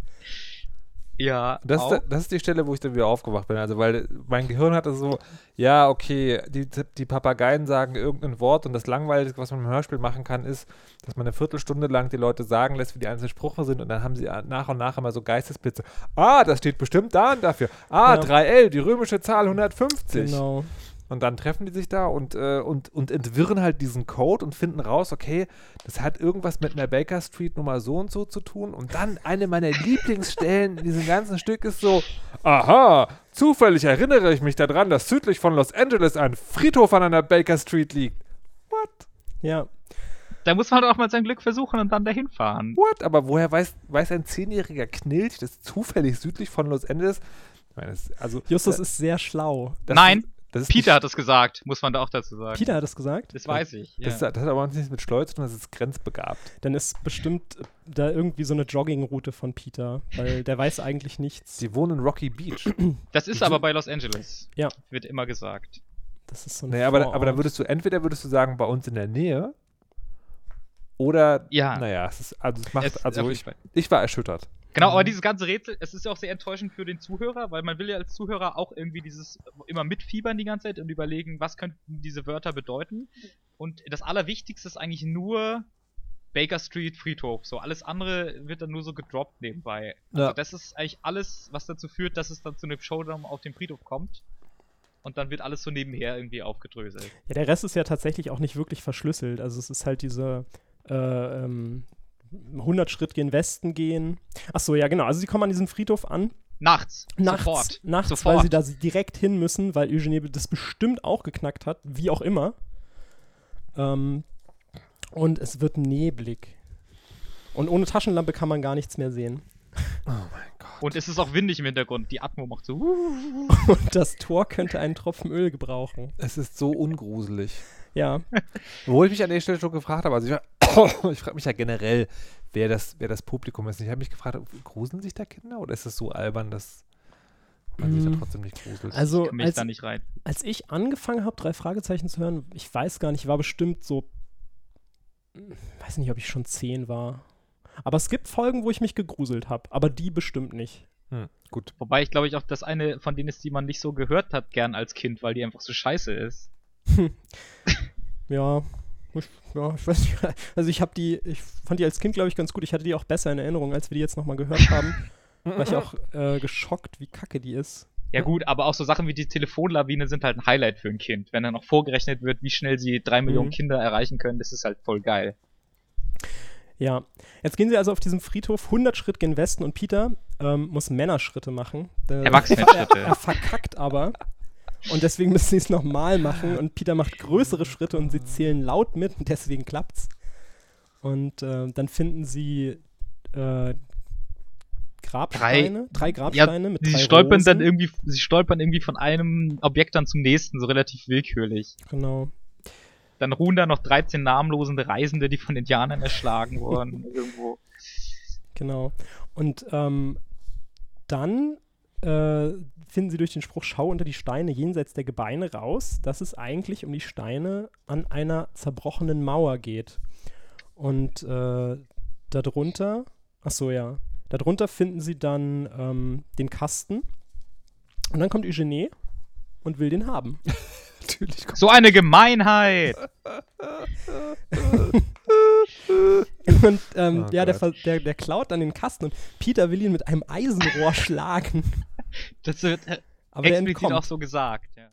B: Ja,
C: Das
B: auch.
C: ist, das ist die Stelle, wo ich dann wieder aufgewacht bin. Also, weil mein Gehirn hatte so, ja, okay, die, die Papageien sagen irgendein Wort und das Langweiligste, was man im Hörspiel machen kann, ist, dass man eine Viertelstunde lang die Leute sagen lässt, wie die einzelnen Sprüche sind und dann haben sie nach und nach immer so Geistesblitze. Ah, das steht bestimmt da und dafür. Ah,
A: Ja.
C: 3L, die römische Zahl 150.
A: Genau.
C: Und dann treffen die sich da und, äh, und, und entwirren halt diesen Code und finden raus, okay, das hat irgendwas mit einer Baker Street Nummer so und so zu tun. Und dann eine meiner Lieblingsstellen in diesem ganzen Stück ist so, aha, zufällig erinnere ich mich daran, dass südlich von Los Angeles ein Friedhof an einer Baker Street liegt. What?
A: Ja.
B: Da muss man halt auch mal sein Glück versuchen und dann dahin fahren.
C: What? Aber woher weiß, weiß ein zehnjähriger Knilch, das zufällig südlich von Los Angeles? Ich meine, das, also,
A: Justus
C: äh,
A: ist sehr schlau.
B: Nein, Peter hat es gesagt, muss man da auch dazu sagen.
A: Peter hat es gesagt.
B: Das weiß ich. Ja.
C: Das, das hat aber nichts mit Stolz zu tun, das ist grenzbegabt.
A: Dann ist bestimmt da irgendwie so eine Joggingroute von Peter, weil der weiß eigentlich nichts.
C: Sie wohnen in Rocky Beach.
B: Das ist aber bei Los Angeles.
A: Ja.
B: Wird immer gesagt.
A: Das ist so ein
C: Naja, aber, aber dann würdest du, entweder würdest du sagen, bei uns in der Nähe, Oder,
B: Ja.
C: naja, es ist, also es macht,
B: Es-
C: also ich, ich war erschüttert.
B: Genau, aber dieses ganze Rätsel, es ist ja auch sehr enttäuschend für den Zuhörer, weil man will ja als Zuhörer auch irgendwie dieses immer mitfiebern die ganze Zeit und überlegen, was könnten diese Wörter bedeuten. Und das Allerwichtigste ist eigentlich nur Baker Street Friedhof. So, alles andere wird dann nur so gedroppt nebenbei. Also
C: Ja.
B: das ist eigentlich alles, was dazu führt, dass es dann zu einem Showdown auf dem Friedhof kommt. Und dann wird alles so nebenher irgendwie aufgedröselt.
A: Ja, der Rest ist ja tatsächlich auch nicht wirklich verschlüsselt. Also es ist halt diese äh, ähm, 100 Schritt gen Westen gehen. Ach so, ja genau. Also sie kommen an diesen Friedhof an.
B: Nachts.
A: Nachts,
B: Sofort.
A: nachts
B: Sofort.
A: weil sie da direkt hin müssen, weil Eugenie das bestimmt auch geknackt hat, wie auch immer. Ähm, und es wird neblig. Und ohne Taschenlampe kann man gar nichts mehr sehen.
C: Oh mein Gott.
B: Und es ist auch windig im Hintergrund. Die Atmo macht so.
A: Und das Tor könnte einen Tropfen Öl gebrauchen.
C: Es ist so ungruselig.
A: Ja.
C: Wo ich mich an der Stelle schon gefragt habe, also ich, ich frage mich ja generell, wer das, wer das Publikum ist. Ich habe mich gefragt, gruseln sich da Kinder oder ist es so albern, dass man sich
A: Mm.
C: da trotzdem nicht gruselt?
A: Also
B: Ich
A: als,
B: da nicht rein.
A: als ich angefangen habe, drei Fragezeichen zu hören, ich weiß gar nicht, war bestimmt so, weiß nicht, ob ich schon zehn war. Aber es gibt Folgen, wo ich mich gegruselt habe, aber die bestimmt nicht.
C: Hm, gut.
B: Wobei ich glaube ich auch das eine von denen ist, die man nicht so gehört hat, gern als Kind, weil die einfach so scheiße ist.
A: Ja, ich, ja, ich weiß nicht. Also ich habe die, ich fand die als Kind, glaube ich, ganz gut. Ich hatte die auch besser in Erinnerung, als wir die jetzt nochmal gehört haben. war ich auch äh, geschockt, wie kacke die ist.
B: Ja gut, aber auch so Sachen wie die Telefonlawine sind halt ein Highlight für ein Kind. Wenn dann noch vorgerechnet wird, wie schnell sie drei Millionen
A: Mhm.
B: Kinder erreichen können, das ist halt voll geil.
A: Ja, jetzt gehen sie also auf diesem Friedhof 100 Schritt gen Westen und Peter ähm, muss Männerschritte machen. Äh,
B: Erwachsenenschritte.
A: er verkackt aber. Und deswegen müssen sie es nochmal machen. Und Peter macht größere Schritte und sie zählen laut mit und deswegen klappt's. Und äh, dann finden sie äh, Grabsteine, drei, Grabsteine mit
B: sie
A: drei
B: stolpern
A: Rosen.
B: dann irgendwie, sie stolpern irgendwie von einem Objekt dann zum nächsten, so relativ willkürlich.
A: Genau.
B: Dann ruhen da noch 13 namenlosende Reisende, die von Indianern erschlagen wurden. irgendwo.
A: Genau. Und ähm, dann äh, finden sie durch den Spruch Schau unter die Steine jenseits der Gebeine raus, dass es eigentlich um die Steine an einer zerbrochenen Mauer geht. Und äh, darunter, ach so ja, darunter finden sie dann ähm, den Kasten. Und dann kommt Eugenie und will den haben.
C: Natürlich.
B: So eine Gemeinheit!
A: Und ähm,
C: Oh
A: ja, der, der, der klaut dann den Kasten und Peter will ihn mit einem Eisenrohr schlagen.
B: Das wird äh,
A: Aber
B: explizit auch so gesagt. Ja.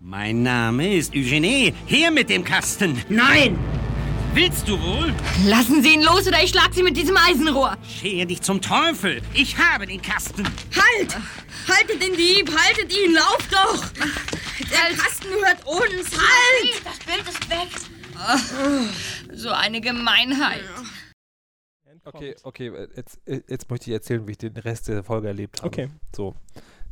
G: Mein Name ist Eugenie. Her mit dem Kasten.
E: Nein!
G: Willst du wohl?
F: Lassen Sie ihn los oder ich schlag Sie mit diesem Eisenrohr.
G: Schehe dich zum Teufel. Ich habe den Kasten.
E: Halt! Haltet den Dieb! Haltet ihn! Lauft doch! Der Kasten gehört uns! Halt!
F: Das Bild ist weg. so eine Gemeinheit.
C: Okay, okay, äh, jetzt, äh, jetzt möchte ich erzählen, wie ich den Rest der Folge erlebt habe.
A: Okay.
C: So.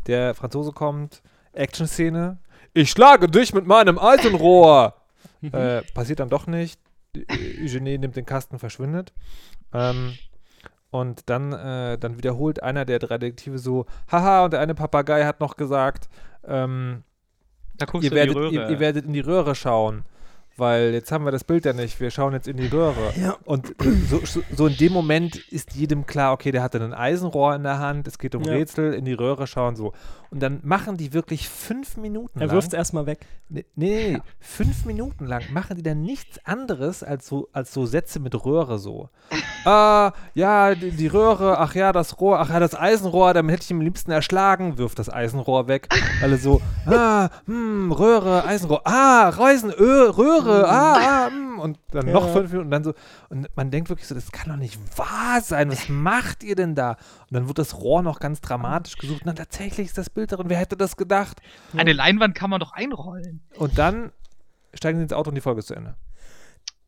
C: Der Franzose kommt, Action-Szene. Ich schlage dich mit meinem Eisenrohr! äh, passiert dann doch nicht. Äh, Eugenie nimmt den Kasten, verschwindet. Ähm, und dann, äh, dann wiederholt einer der drei Detektive so, haha, und der eine Papagei hat noch gesagt, ähm, ihr, werdet, ihr, ihr werdet in die Röhre schauen. Weil jetzt haben wir das Bild ja nicht, wir schauen jetzt in die Röhre.
A: Ja.
C: Und so, so, in dem Moment ist jedem klar, okay, der hatte ein Eisenrohr in der Hand, es geht um
A: Ja.
C: Rätsel, in die Röhre schauen, so. Und dann machen die wirklich fünf Minuten
A: Er
C: lang.
A: wirft es erstmal weg.
C: Nee, nee, nee, fünf Minuten lang machen die dann nichts anderes als so, als so Sätze mit Röhre so. ah, ja, die, die Röhre, ach ja, das Rohr, ach ja, das Eisenrohr, damit hätte ich ihn am liebsten erschlagen, wirft das Eisenrohr weg. Alle so, ah, hm, Röhre, Eisenrohr, ah, Reusen, Ö, Röhre, ah, ah, hm. Und dann noch
A: Ja.
C: fünf Minuten und dann so, und man denkt wirklich so, das kann doch nicht wahr sein, was macht ihr denn da? Und dann wird das Rohr noch ganz dramatisch gesucht, und dann tatsächlich ist das Bild darin, wer hätte das gedacht?
B: Eine Leinwand kann man doch einrollen.
C: Und dann steigen sie ins Auto und die Folge ist zu Ende.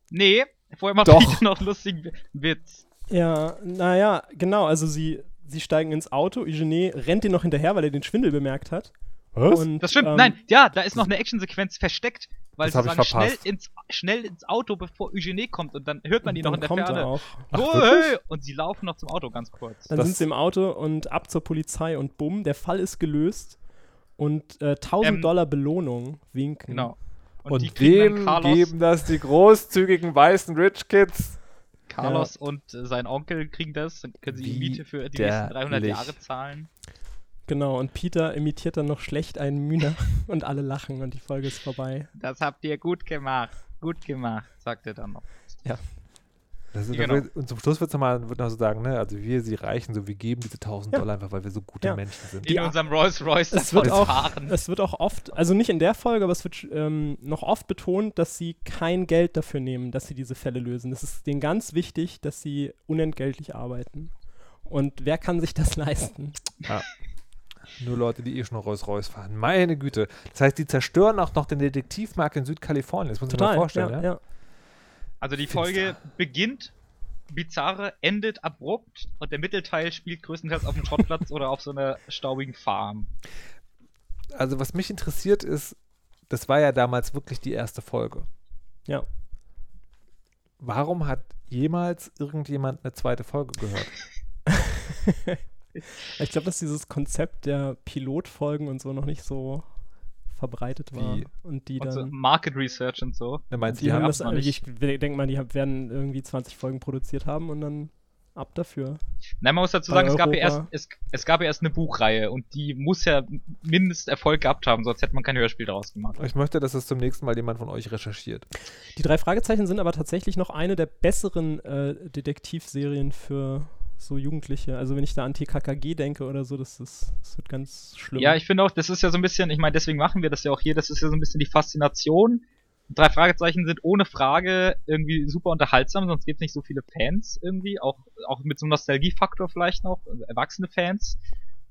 B: Nee, vorher macht
C: Doch.
B: Peter noch einen lustigen Wi- Witz.
A: Ja, naja, genau. Also sie, sie steigen ins Auto. Eugenie rennt ihn noch hinterher, weil er den Schwindel bemerkt hat.
C: Was?
A: Und,
B: Das stimmt,
A: ähm,
B: nein, ja, da ist noch eine Actionsequenz versteckt, weil sie sagen, schnell ins, schnell ins Auto, bevor Eugenie kommt und dann hört man ihn noch in der
A: kommt
B: Ferne.
A: er auch.
C: Ach, wirklich?
B: hey! Und sie laufen noch zum Auto ganz kurz.
A: Dann
C: Das-
A: sind sie im Auto und ab zur Polizei und bumm, der Fall ist gelöst. Und äh, 1000
B: Ähm,
A: Dollar Belohnung winken.
B: Genau.
C: Und,
B: dann Carlos,
C: geben das die großzügigen weißen Rich Kids?
B: Carlos und äh, sein Onkel kriegen das, dann können sie die Miete für die nächsten 300
C: Widerlich.
B: Jahre zahlen.
A: Genau, und Peter imitiert dann noch schlecht einen Mühner und alle lachen und die Folge ist vorbei.
B: Das habt ihr gut gemacht, gut gemacht, sagt er dann noch.
C: Das ist,
B: Genau.
C: Und zum Schluss wird's noch mal, wird noch so sagen, ne, also wir, sie reichen, so wir geben diese 1000
A: Ja.
C: Dollar einfach, weil wir so gute
A: Ja.
C: Menschen sind.
B: In unserem Rolls Royce
A: Es wird, auch,
B: fahren.
A: es wird auch oft, also nicht in der Folge, aber es wird ähm, noch oft betont, dass sie kein Geld dafür nehmen, dass sie diese Fälle lösen. Es ist denen ganz wichtig, dass sie unentgeltlich arbeiten. Und wer kann sich das leisten?
C: Nur Leute, die eh schon Rolls-Royce fahren. Meine Güte. Das heißt, die zerstören auch noch den Detektivmarkt in Südkalifornien. Das muss man sich mal vorstellen, ja?
A: ja.
B: Also die
C: Finster.
B: Folge beginnt bizarre, endet abrupt und der Mittelteil spielt größtenteils auf dem Schrottplatz oder auf so einer staubigen Farm.
C: Also, was mich interessiert ist, das war ja damals wirklich die erste Folge.
A: Ja.
C: Warum hat jemals irgendjemand eine zweite Folge gehört?
A: Ich glaube, dass dieses Konzept der Pilotfolgen und so noch nicht so verbreitet war.
C: Wie?
A: Und die
B: Und so
A: dann.
B: Market Research und so.
C: Ne, meinst
A: Die
C: die
A: haben das,
B: noch nicht.
A: ich denke mal, die werden irgendwie 20 Folgen produziert haben und dann ab dafür.
B: Nein, man muss dazu sagen, es gab, ja erst, es, es gab ja erst eine Buchreihe und die muss ja Mindesterfolg gehabt haben, sonst hätte man kein Hörspiel daraus gemacht.
C: Ich möchte, dass es zum nächsten Mal jemand von euch recherchiert.
A: Die drei Fragezeichen sind aber tatsächlich noch eine der besseren äh, Detektivserien für so Jugendliche. Also wenn ich da an TKKG denke oder so, das, ist, das wird ganz schlimm.
B: Ja, ich finde auch, das ist ja so ein bisschen, ich meine, deswegen machen wir das ja auch hier, das ist ja so ein bisschen die Faszination. Drei Fragezeichen sind ohne Frage irgendwie super unterhaltsam, sonst gibt es nicht so viele Fans irgendwie, auch, auch mit so einem Nostalgiefaktor vielleicht noch, erwachsene Fans,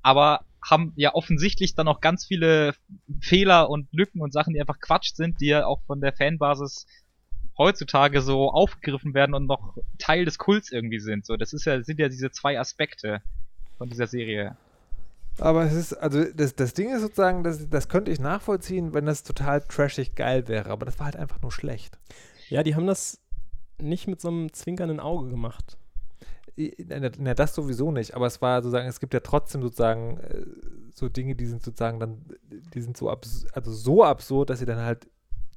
B: aber haben ja offensichtlich dann auch ganz viele Fehler und Lücken und Sachen, die einfach Quatsch sind, die ja auch von der Fanbasis heutzutage so aufgegriffen werden und noch Teil des Kults irgendwie sind. So, das ist ja, sind ja diese zwei Aspekte von dieser Serie.
C: Aber es ist, also das, das Ding ist sozusagen, das, das könnte ich nachvollziehen, wenn das total trashig geil wäre, aber das war halt einfach nur schlecht.
A: ja, die haben das nicht mit so einem zwinkernden Auge gemacht.
C: Na, das sowieso nicht, aber es war sozusagen, es gibt ja trotzdem sozusagen äh, so Dinge, die sind sozusagen dann, die sind so abs also so absurd, dass sie dann halt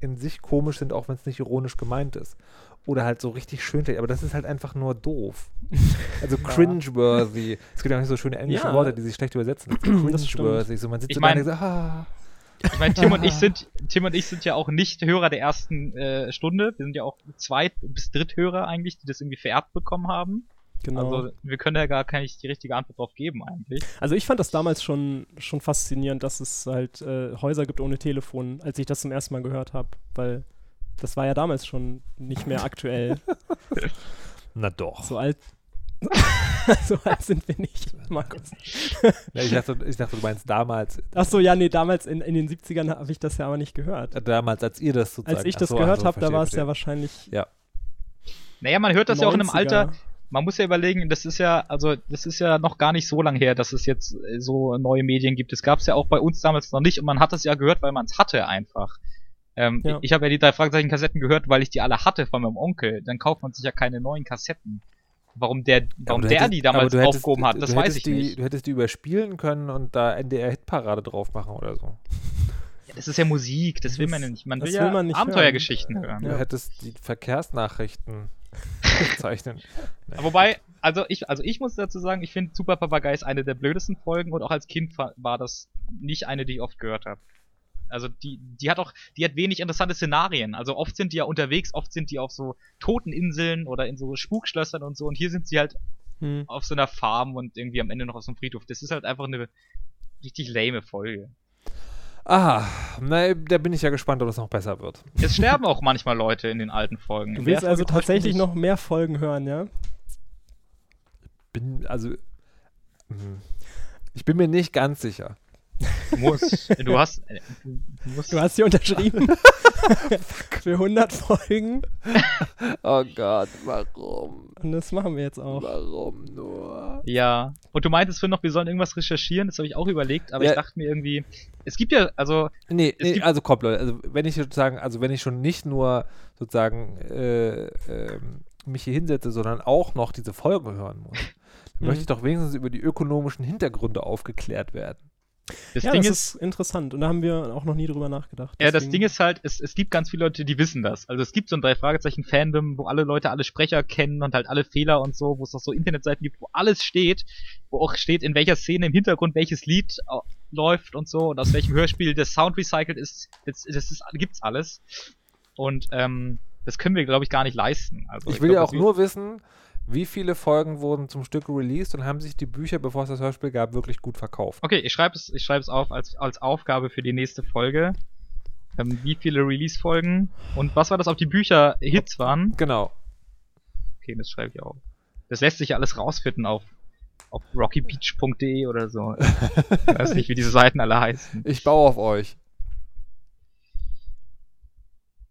C: in sich komisch sind, auch wenn es nicht ironisch gemeint ist. Oder halt so richtig schön, aber das ist halt einfach nur doof. Also cringeworthy. Es gibt ja auch nicht so schöne englische
A: Ja.
C: Worte, die sich schlecht übersetzen. Cringeworthy. So, man sitzt
B: Ich
C: und
B: mein-
C: denkt so, ah.
B: Ich meine, Tim und ich sind, Tim und ich sind ja auch nicht Hörer der ersten äh, Stunde. Wir sind ja auch Zweit- bis Dritthörer eigentlich, die das irgendwie vererbt bekommen haben.
A: Genau.
B: Also wir können da gar keine die richtige Antwort drauf geben eigentlich.
A: Also ich fand das damals schon, schon faszinierend, dass es halt äh, Häuser gibt ohne Telefon, als ich das zum ersten Mal gehört habe, weil das war ja damals schon nicht mehr aktuell.
C: Na doch.
A: so alt. so alt sind wir nicht, Markus.
C: Ja, ich, dachte, ich dachte, du meinst damals,
A: Achso, ja, nee, damals in, in den 70ern habe ich das ja aber nicht gehört.
C: damals, als ihr das sozusagen.
A: Als ich
C: ach
A: das
C: so,
A: gehört
C: ach so,
A: habe, da war es ja wahrscheinlich.
B: Naja, man hört das ja auch in einem
A: 90er.
B: Alter. Man muss ja überlegen, das ist ja, also das ist ja noch gar nicht so lang her, dass es jetzt äh, so neue Medien gibt. Das gab es ja auch bei uns damals noch nicht und man hat es ja gehört, weil man es hatte einfach. Ähm,
A: Ja.
B: Ich, ich habe ja die drei Fragezeichen-Kassetten gehört, weil ich die alle hatte von meinem Onkel. Dann kauft man sich ja keine neuen Kassetten. Warum der, warum der
C: hättest-
B: die damals
C: hättest-
B: aufgehoben hat,
C: du
B: das weiß
C: hättest
B: ich
C: die,
B: nicht.
C: Du hättest die überspielen können und da NDR-Hitparade drauf machen oder so.
B: Ja, das ist ja Musik, das,
A: Das
B: will man ja nicht. Man
A: das
B: will,
A: will
B: ja
A: man nicht
B: Abenteuergeschichten
A: hören.
B: hören.
C: Du hättest die Verkehrsnachrichten zeichnen.
B: Wobei, also ich, also ich muss dazu sagen, ich finde Super Papagei ist eine der blödesten Folgen und auch als Kind war das nicht eine, die ich oft gehört habe. Also die, die hat auch, die hat wenig interessante Szenarien. Also oft sind die ja unterwegs, oft sind die auf so Toteninseln oder in so Spukschlössern und so und hier sind sie halt
A: Hm.
B: auf so einer Farm und irgendwie am Ende noch auf so einem Friedhof. Das ist halt einfach eine richtig lame Folge.
C: Ah, na, da bin ich ja gespannt, ob das noch besser wird.
B: Es sterben auch manchmal Leute in den alten Folgen.
A: Du willst also
B: Folge
A: tatsächlich noch mehr Folgen hören, ja?
C: Bin, also, hm. ich bin mir nicht ganz sicher.
B: Du musst. Du hast. äh, Du musst
A: Du hast hier unterschrieben. Für 100 Folgen.
C: Oh Gott, warum?
A: Und das machen wir jetzt auch.
C: Warum nur?
B: Ja. Und du meintest vorhin noch, wir sollen irgendwas recherchieren, das habe ich auch überlegt, aber
C: Ja.
B: ich dachte mir irgendwie, es gibt ja, also,
C: Nee,
B: Es
C: nee
B: gibt-
C: also kommt, Leute, also wenn ich sozusagen, also wenn ich schon nicht nur sozusagen äh, ähm, mich hier hinsetze, sondern auch noch diese Folge hören muss, dann
A: Mhm.
C: möchte ich doch wenigstens über die ökonomischen Hintergründe aufgeklärt werden.
B: Das
A: ja,
B: Ding
A: das
B: ist,
A: ist interessant und da haben wir auch noch nie drüber nachgedacht.
B: ja, das Ding ist halt, es, es gibt ganz viele Leute, die wissen das. Also es gibt so ein drei Fragezeichen Fandom, wo alle Leute alle Sprecher kennen und halt alle Fehler und so, wo es auch so Internetseiten gibt, wo alles steht, wo auch steht, in welcher Szene im Hintergrund welches Lied au- läuft und so und aus welchem Hörspiel der Sound recycelt ist. Das, das ist, gibt's alles. Und ähm, das können wir, glaube ich, gar nicht leisten. Also
C: Ich will ja
B: glaub,
C: auch
B: das-
C: nur wissen, wie viele Folgen wurden zum Stück released und haben sich die Bücher, bevor es das Hörspiel gab, wirklich gut verkauft.
B: Okay, ich schreibe es, ich auf als, als Aufgabe für die nächste Folge. Ähm, wie viele Release-Folgen und was war das, ob die Bücher Hits waren?
C: Genau.
B: Okay, das schreibe ich auf. Das lässt sich ja alles rausfinden auf, auf rockybeach.de oder so. Ich weiß nicht, wie diese Seiten alle heißen.
C: Ich baue auf euch.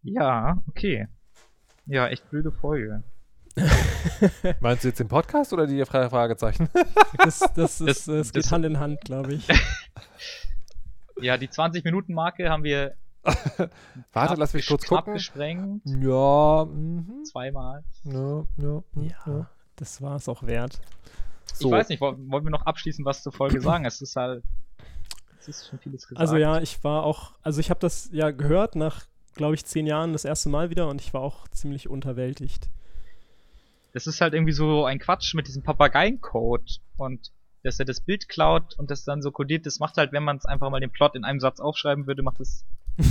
B: Ja, okay. Ja, echt blöde Folge.
C: Meinst du jetzt den Podcast oder die freie Fragezeichen?
A: Das, das, ist,
B: Das-
A: das, geht
B: das-
A: Hand in Hand, glaube ich.
B: Ja, die 20-Minuten-Marke haben wir
C: Warte, lass mich kurz gucken.
B: gesprengt.
C: Ja, mhm.
B: Zweimal.
C: ja, ja, ja.
A: Ja, das war es auch wert.
C: So.
B: Ich weiß nicht, wollen wollen wir noch abschließend was zur Folge sagen? Es ist halt. Es ist schon vieles gesagt.
A: Also ja, ich war auch, also ich habe das ja gehört nach, glaube ich, zehn Jahren das erste Mal wieder und ich war auch ziemlich unterwältigt.
B: Das ist halt irgendwie so ein Quatsch mit diesem Papageiencode und dass er das Bild klaut und das dann so kodiert. Das macht halt, wenn man es einfach mal den Plot in einem Satz aufschreiben würde, macht es.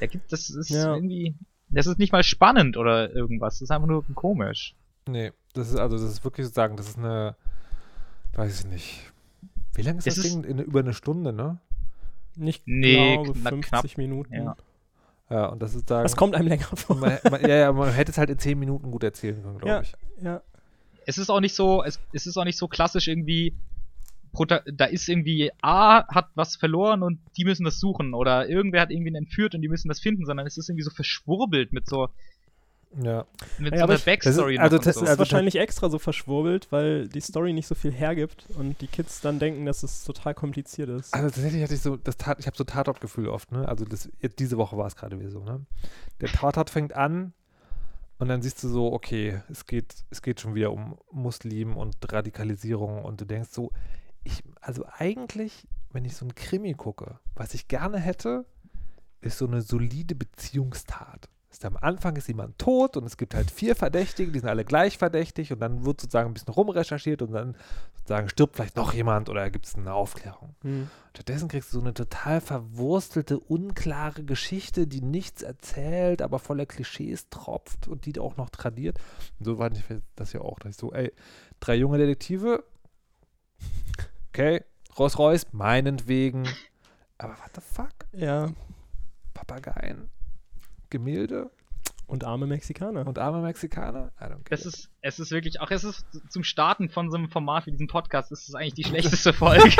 B: da gibt das ist
A: Ja.
B: irgendwie. Das ist nicht mal spannend oder irgendwas. Das ist einfach nur komisch.
C: Nee, das ist also, das ist wirklich sozusagen, das ist eine, weiß ich nicht. Wie lange ist das
B: ist-
C: Ding? In, über eine Stunde, ne?
A: Nicht
B: Nee,
A: glaube
B: knapp-
A: 50
B: knapp,
A: Minuten.
B: ja.
C: Ja, und das ist sagen.
A: Das kommt einem länger vor.
C: man, man, ja, ja, man hätte es halt in 10 Minuten gut erzählen können, glaube
A: Ja,
C: ich.
A: ja.
B: Es ist auch nicht so, es, es ist auch nicht so klassisch irgendwie. Da ist irgendwie A hat was verloren und die müssen das suchen oder irgendwer hat irgendwen entführt und die müssen das finden, sondern es ist irgendwie so verschwurbelt mit so
C: Ja.
B: mit
A: Ja,
B: so
A: aber
B: einer Backstory.
C: das ist- also das
B: so.
A: Ist
C: Also
A: wahrscheinlich extra so verschwurbelt, weil die Story nicht so viel hergibt und die Kids dann denken, dass es total kompliziert ist.
C: Also tatsächlich hatte ich so, das Tat, ich habe so Tatortgefühl oft, ne? Also das, diese Woche war es gerade wieder so, ne? Der Tatort fängt an und dann siehst du so, okay, es geht, es geht schon wieder um Muslim und Radikalisierung und du denkst so, ich, also eigentlich, wenn ich so einen Krimi gucke, was ich gerne hätte, ist so eine solide Beziehungstat. Ist am Anfang ist jemand tot und es gibt halt vier Verdächtige, die sind alle gleich verdächtig und dann wird sozusagen ein bisschen rumrecherchiert und dann sozusagen stirbt vielleicht noch jemand oder gibt es eine Aufklärung.
A: Hm.
C: Stattdessen kriegst du so eine total verwurstelte, unklare Geschichte, die nichts erzählt, aber voller Klischees tropft und die auch noch tradiert. Und so war ich das ja auch. Da ich so, ey, drei junge Detektive, okay, Rolls Royce, meinetwegen, aber what the fuck?
A: Ja,
C: Papageien, Gemälde
A: und arme Mexikaner.
C: und arme Mexikaner? I don't care.
B: Das ist, es ist wirklich, auch es ist zum Starten von so einem Format wie diesem Podcast, ist es eigentlich die schlechteste Folge.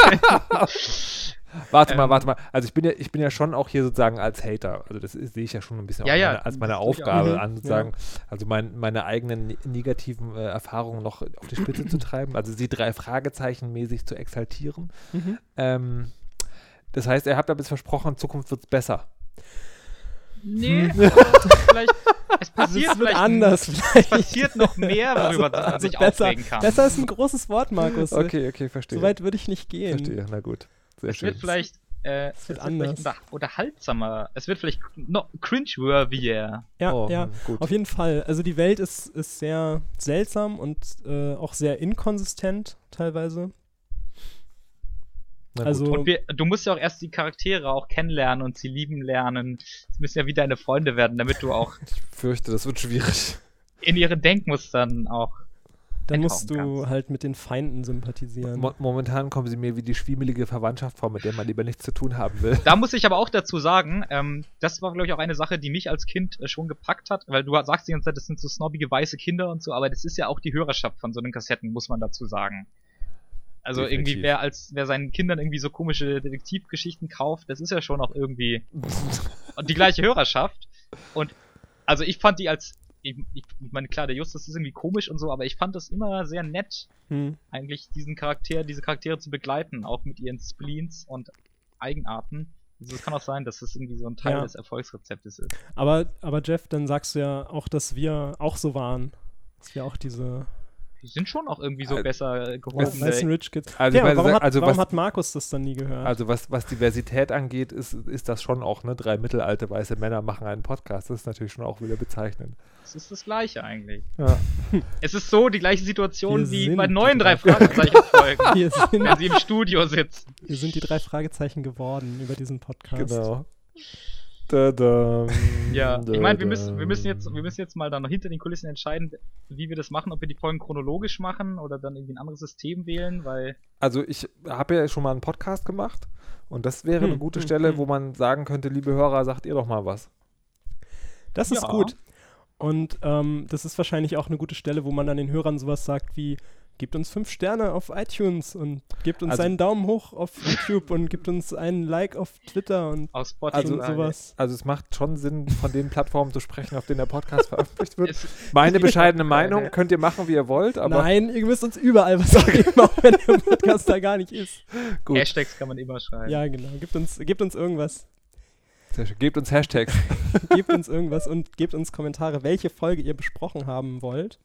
C: Warte mal,
B: Ähm,
C: warte mal. Also ich bin ja, ich bin ja schon auch hier sozusagen als Hater. Also das sehe ich ja schon ein bisschen
B: Ja,
C: auch
B: ja,
C: meine, als meine. Aufgabe
A: Mhm,
C: an, sozusagen. Also mein, meine eigenen ne- negativen äh, Erfahrungen noch auf die Spitze zu treiben. Also sie drei Fragezeichen mäßig zu exaltieren.
A: Mhm.
C: Ähm, das heißt, ihr habt aber jetzt versprochen, in Zukunft wird es besser.
B: Nee, vielleicht, es
A: Also
B: passiert
A: es wird
B: vielleicht
A: anders
B: Es
A: vielleicht.
B: passiert noch mehr, worüber man
A: Also
B: sich
A: besser,
B: aufregen kann.
A: besser ist ein großes Wort, Markus.
C: Okay, okay, verstehe.
A: So weit würde ich nicht gehen.
C: verstehe, na gut. Sehr
B: es
C: schön.
B: wird vielleicht, äh, es
A: wird
B: wird
A: anders.
B: unterhaltsamer. Es wird vielleicht noch cringe-worthier.
A: Ja,
C: Oh,
A: ja.
C: hm, gut.
A: Auf jeden Fall. Also die Welt ist, ist sehr seltsam und äh, auch sehr inkonsistent teilweise. Also
B: Und wir, du musst ja auch erst die Charaktere auch kennenlernen und sie lieben lernen. Es müssen ja wie deine Freunde werden, damit du auch
C: ich fürchte, das wird schwierig.
B: in ihren Denkmustern auch.
A: dann musst du
B: kannst.
A: halt mit den Feinden sympathisieren.
C: Mo momentan kommen sie mir wie die schwiemelige Verwandtschaft vor, mit der man lieber nichts zu tun haben will.
B: Da muss ich aber auch dazu sagen, ähm, das war, glaube ich, auch eine Sache, die mich als Kind äh, schon gepackt hat, weil du sagst die ganze Zeit, das sind so snobbige weiße Kinder und so, aber das ist ja auch die Hörerschaft von so einen Kassetten, muss man dazu sagen. Also
C: Definitiv.
B: irgendwie, wer als, wer seinen Kindern irgendwie so komische Detektivgeschichten kauft, das ist ja schon auch irgendwie und die gleiche Hörerschaft. Und also ich fand die als, ich, ich meine, klar, der Justus ist irgendwie komisch und so, aber ich fand das immer sehr nett,
A: Hm.
B: eigentlich diesen Charakter, diese Charaktere zu begleiten, auch mit ihren Spleens und Eigenarten. Also es kann auch sein, dass das irgendwie so ein Teil
A: Ja.
B: des Erfolgsrezeptes ist.
A: Aber, aber Jeff, dann sagst du ja auch, dass wir auch so waren. Dass wir auch diese
B: Die sind schon auch irgendwie so
C: Also,
B: besser äh, gehoben.
A: nice and Rich Kids.
C: Also
A: ja, warum, hat,
C: also
A: warum
C: was-
A: hat Markus das dann nie gehört?
C: Also was, was Diversität angeht, ist, ist das schon auch, ne? Drei mittelalte weiße Männer machen einen Podcast. Das ist natürlich schon auch wieder bezeichnend.
B: Das ist das gleiche eigentlich.
C: Ja.
B: Es ist so die gleiche Situation
A: Wir
B: wie bei neuen
A: drei-
B: Fragezeichen-Folgen, wenn sie im Studio sitzen.
A: wir sind die drei Fragezeichen geworden über diesen Podcast.
C: Genau. Da, da,
B: Ja,
C: da,
B: ich meine, wir müssen, wir müssen jetzt, wir müssen jetzt mal dann noch hinter den Kulissen entscheiden, wie wir das machen, ob wir die Folgen chronologisch machen oder dann irgendwie ein anderes System wählen, weil
C: Also ich habe ja schon mal einen Podcast gemacht und das wäre eine
A: Hm,
C: gute
A: hm,
C: Stelle,
A: hm.
C: wo man sagen könnte, liebe Hörer, sagt ihr doch mal was.
A: Das ist
B: Ja.
A: gut. Und ähm, das ist wahrscheinlich auch eine gute Stelle, wo man dann den Hörern sowas sagt wie, gebt uns fünf Sterne auf iTunes und gebt uns
C: Also-
A: einen Daumen hoch auf YouTube und gebt uns einen Like auf Twitter und
B: aus Spotify.
C: Also
A: sowas.
C: Also es macht schon Sinn, von den Plattformen zu sprechen, auf denen der Podcast veröffentlicht wird. Meine bescheidene Meinung könnt ihr machen, wie ihr wollt, aber
A: Nein, ihr müsst uns überall was sagen, auch wenn der Podcast da gar nicht ist.
C: gut.
B: Hashtags kann man immer schreiben.
A: Ja, genau. Gebt uns, gebt uns irgendwas.
C: Sehr schön. Gebt uns Hashtags.
A: gebt uns irgendwas und gebt uns Kommentare, welche Folge ihr besprochen haben wollt.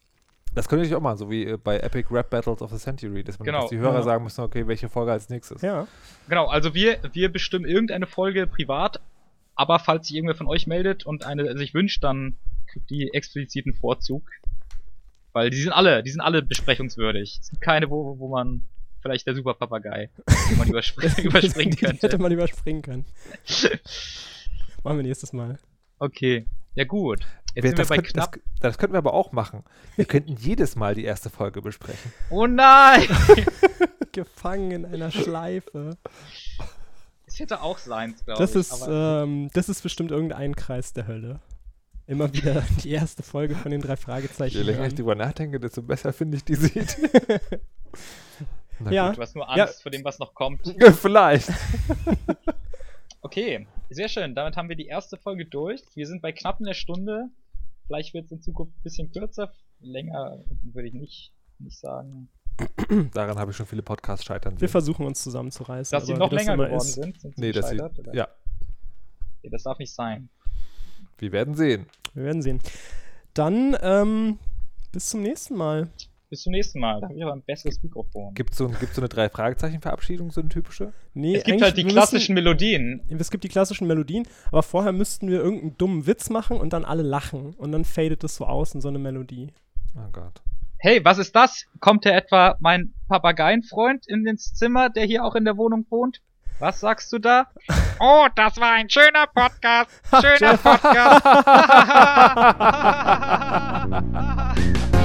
C: Das könnte ich auch mal, so wie äh, bei Epic Rap Battles of the Century, dass, man,
B: Genau.
C: dass die Hörer
A: Ja.
C: sagen müssen, okay, welche Folge als nächstes.
A: Ja.
B: Genau, also wir, wir bestimmen irgendeine Folge privat, aber falls sich irgendwer von euch meldet und eine sich wünscht, dann kriegt die expliziten Vorzug. Weil die sind alle, die sind alle besprechungswürdig. Es gibt keine, wo, wo man vielleicht der Super Papagei, den man überspr überspringen
A: Die hätte
B: könnte.
A: man überspringen können. Machen wir nächstes Mal.
B: Okay, ja gut. Jetzt
C: Wer-
B: sind wir
C: das,
B: bei
C: könnt, das,
B: knapp.
C: das könnten wir aber auch machen. Wir könnten jedes Mal die erste Folge besprechen.
B: Oh nein!
A: Gefangen in einer Schleife.
B: Es hätte auch sein, glaube
A: Das
B: ich.
A: ist,
B: aber-
A: ähm, das ist bestimmt irgendein Kreis der Hölle. Immer wieder die erste Folge von den drei Fragezeichen.
C: Je länger ich drüber nachdenke, desto besser finde ich diese Idee. Na
A: Ja.
C: gut.
B: du hast nur
A: Ja.
B: Angst vor dem, was noch kommt.
C: Vielleicht.
B: Okay, sehr schön. Damit haben wir die erste Folge durch. Wir sind bei knapp einer Stunde. Vielleicht wird es in Zukunft ein bisschen kürzer. Länger würde ich nicht, nicht sagen.
C: Daran habe ich schon viele Podcasts scheitern
A: Wir
C: sehen.
A: versuchen uns zusammenzureißen.
B: Dass sie noch länger geworden
A: ist.
B: sind. sind sie
C: Nee, dass sie,
B: gescheitert, oder?
C: ja,
B: Nee, das darf nicht sein.
C: wir werden sehen.
A: Wir werden sehen. Dann ähm, bis zum nächsten Mal.
B: Bis zum nächsten Mal. Da habe ich aber ein besseres Mikrofon.
C: Gibt es so, gibt's so eine Drei-Fragezeichen-Verabschiedung, so eine typische?
A: Nee,
B: es gibt halt die klassischen Melodien.
A: Müssen, es gibt die klassischen Melodien, aber vorher müssten wir irgendeinen dummen Witz machen und dann alle lachen. Und dann fadet es so aus in so eine Melodie.
C: Oh Gott.
B: Hey, was ist das? Kommt da etwa mein Papageienfreund in ins Zimmer, der hier auch in der Wohnung wohnt? Was sagst du da? Oh, das war ein schöner Podcast. Schöner Podcast.